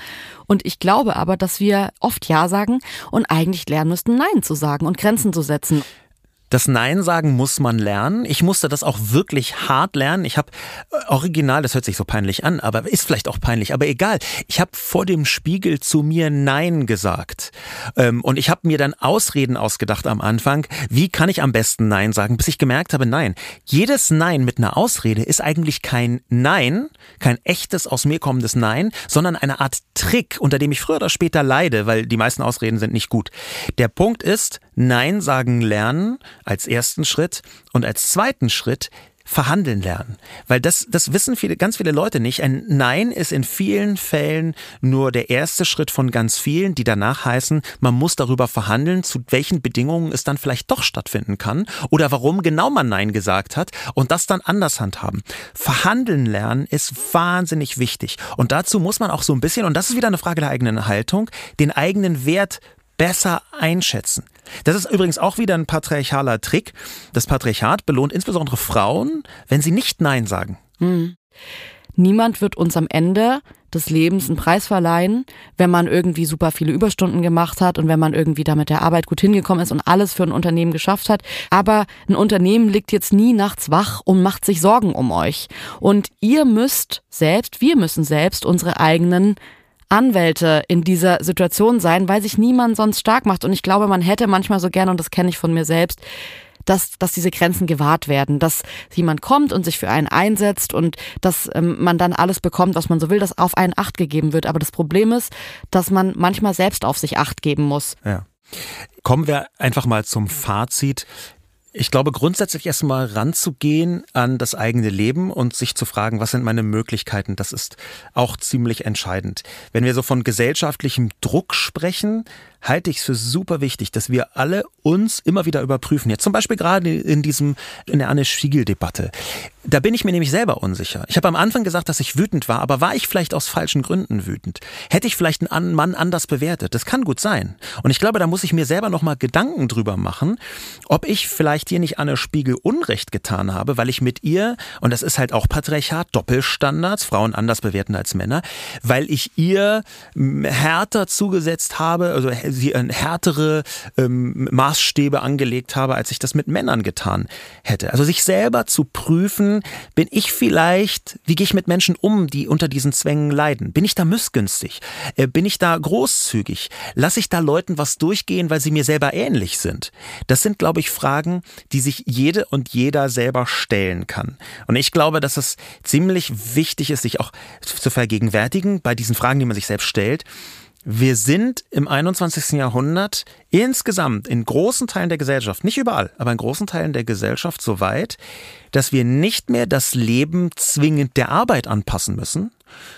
Und ich glaube aber, dass wir oft Ja sagen und eigentlich lernen müssten, Nein zu sagen und Grenzen zu setzen. Das Nein sagen muss man lernen. Ich musste das auch wirklich hart lernen. Ich habe äh, original, das hört sich so peinlich an, aber ist vielleicht auch peinlich, aber egal. Ich habe vor dem Spiegel zu mir Nein gesagt. Ähm, und ich habe mir dann Ausreden ausgedacht am Anfang. Wie kann ich am besten Nein sagen, bis ich gemerkt habe, nein. Jedes Nein mit einer Ausrede ist eigentlich kein Nein, kein echtes aus mir kommendes Nein, sondern eine Art Trick, unter dem ich früher oder später leide, weil die meisten Ausreden sind nicht gut. Der Punkt ist, Nein sagen lernen als ersten Schritt und als zweiten Schritt verhandeln lernen. Weil das, das wissen viele, ganz viele Leute nicht. Ein Nein ist in vielen Fällen nur der erste Schritt von ganz vielen, die danach heißen, man muss darüber verhandeln, zu welchen Bedingungen es dann vielleicht doch stattfinden kann oder warum genau man Nein gesagt hat und das dann anders handhaben. Verhandeln lernen ist wahnsinnig wichtig. Und dazu muss man auch so ein bisschen, und das ist wieder eine Frage der eigenen Haltung, den eigenen Wert besser einschätzen. Das ist übrigens auch wieder ein patriarchaler Trick. Das Patriarchat belohnt insbesondere Frauen, wenn sie nicht Nein sagen. Hm. Niemand wird uns am Ende des Lebens einen Preis verleihen, wenn man irgendwie super viele Überstunden gemacht hat und wenn man irgendwie da mit der Arbeit gut hingekommen ist und alles für ein Unternehmen geschafft hat. Aber ein Unternehmen liegt jetzt nie nachts wach und macht sich Sorgen um euch. Und ihr müsst selbst, wir müssen selbst unsere eigenen Anwälte in dieser Situation sein, weil sich niemand sonst stark macht. Und ich glaube, man hätte manchmal so gerne, und das kenne ich von mir selbst, dass, dass diese Grenzen gewahrt werden, dass jemand kommt und sich für einen einsetzt und dass ähm, man dann alles bekommt, was man so will, dass auf einen Acht gegeben wird. Aber das Problem ist, dass man manchmal selbst auf sich Acht geben muss. Ja. Kommen wir einfach mal zum Fazit. Ich glaube, grundsätzlich erstmal ranzugehen an das eigene Leben und sich zu fragen, was sind meine Möglichkeiten, das ist auch ziemlich entscheidend. Wenn wir so von gesellschaftlichem Druck sprechen, halte ich es für super wichtig, dass wir alle uns immer wieder überprüfen. Jetzt zum Beispiel gerade in diesem, in der Anne Spiegel-Debatte. Da bin ich mir nämlich selber unsicher. Ich habe am Anfang gesagt, dass ich wütend war, aber war ich vielleicht aus falschen Gründen wütend? Hätte ich vielleicht einen Mann anders bewertet? Das kann gut sein. Und ich glaube, da muss ich mir selber nochmal Gedanken drüber machen, ob ich vielleicht hier nicht Anne Spiegel Unrecht getan habe, weil ich mit ihr, und das ist halt auch Patriarchat, Doppelstandards, Frauen anders bewerten als Männer, weil ich ihr härter zugesetzt habe, also sie härtere ähm, Maßstäbe angelegt habe, als ich das mit Männern getan hätte. Also sich selber zu prüfen, bin ich vielleicht, wie gehe ich mit Menschen um, die unter diesen Zwängen leiden? Bin ich da missgünstig? Äh, bin ich da großzügig? Lasse ich da Leuten was durchgehen, weil sie mir selber ähnlich sind? Das sind, glaube ich, Fragen, die sich jede und jeder selber stellen kann. Und ich glaube, dass es ziemlich wichtig ist, sich auch zu vergegenwärtigen bei diesen Fragen, die man sich selbst stellt wir sind im 21. Jahrhundert insgesamt in großen Teilen der Gesellschaft, nicht überall, aber in großen Teilen der Gesellschaft so weit, dass wir nicht mehr das Leben zwingend der Arbeit anpassen müssen,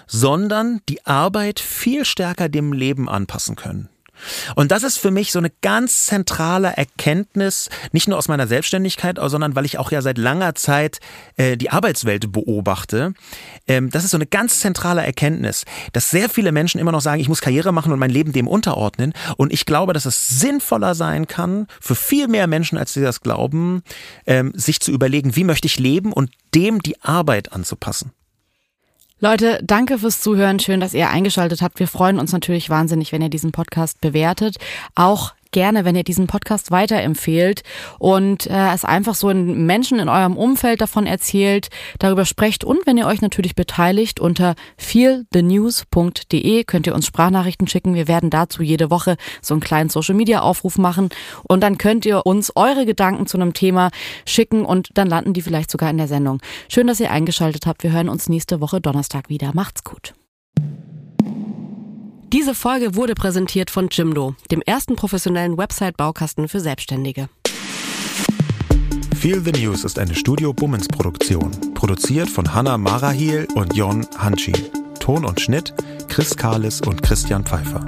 sondern die Arbeit viel stärker dem Leben anpassen können. Und das ist für mich so eine ganz zentrale Erkenntnis, nicht nur aus meiner Selbstständigkeit, sondern weil ich auch ja seit langer Zeit äh, die Arbeitswelt beobachte. Ähm, das ist so eine ganz zentrale Erkenntnis, dass sehr viele Menschen immer noch sagen, ich muss Karriere machen und mein Leben dem unterordnen. Und ich glaube, dass es sinnvoller sein kann, für viel mehr Menschen, als sie das glauben, ähm, sich zu überlegen, wie möchte ich leben und dem die Arbeit anzupassen. Leute, danke fürs Zuhören. Schön, dass ihr eingeschaltet habt. Wir freuen uns natürlich wahnsinnig, wenn ihr diesen Podcast bewertet. Auch gerne, wenn ihr diesen Podcast weiterempfehlt und äh, es einfach so in Menschen in eurem Umfeld davon erzählt, darüber sprecht und wenn ihr euch natürlich beteiligt unter feelthenews.de könnt ihr uns Sprachnachrichten schicken. Wir werden dazu jede Woche so einen kleinen Social Media Aufruf machen und dann könnt ihr uns eure Gedanken zu einem Thema schicken und dann landen die vielleicht sogar in der Sendung. Schön, dass ihr eingeschaltet habt. Wir hören uns nächste Woche Donnerstag wieder. Macht's gut. Diese Folge wurde präsentiert von Jimdo, dem ersten professionellen Website-Baukasten für Selbstständige. Feel the News ist eine Studio Bummens Produktion, produziert von Hanna Marahiel und Jon Hanschi. Ton und Schnitt Chris Kahles und Christian Pfeiffer.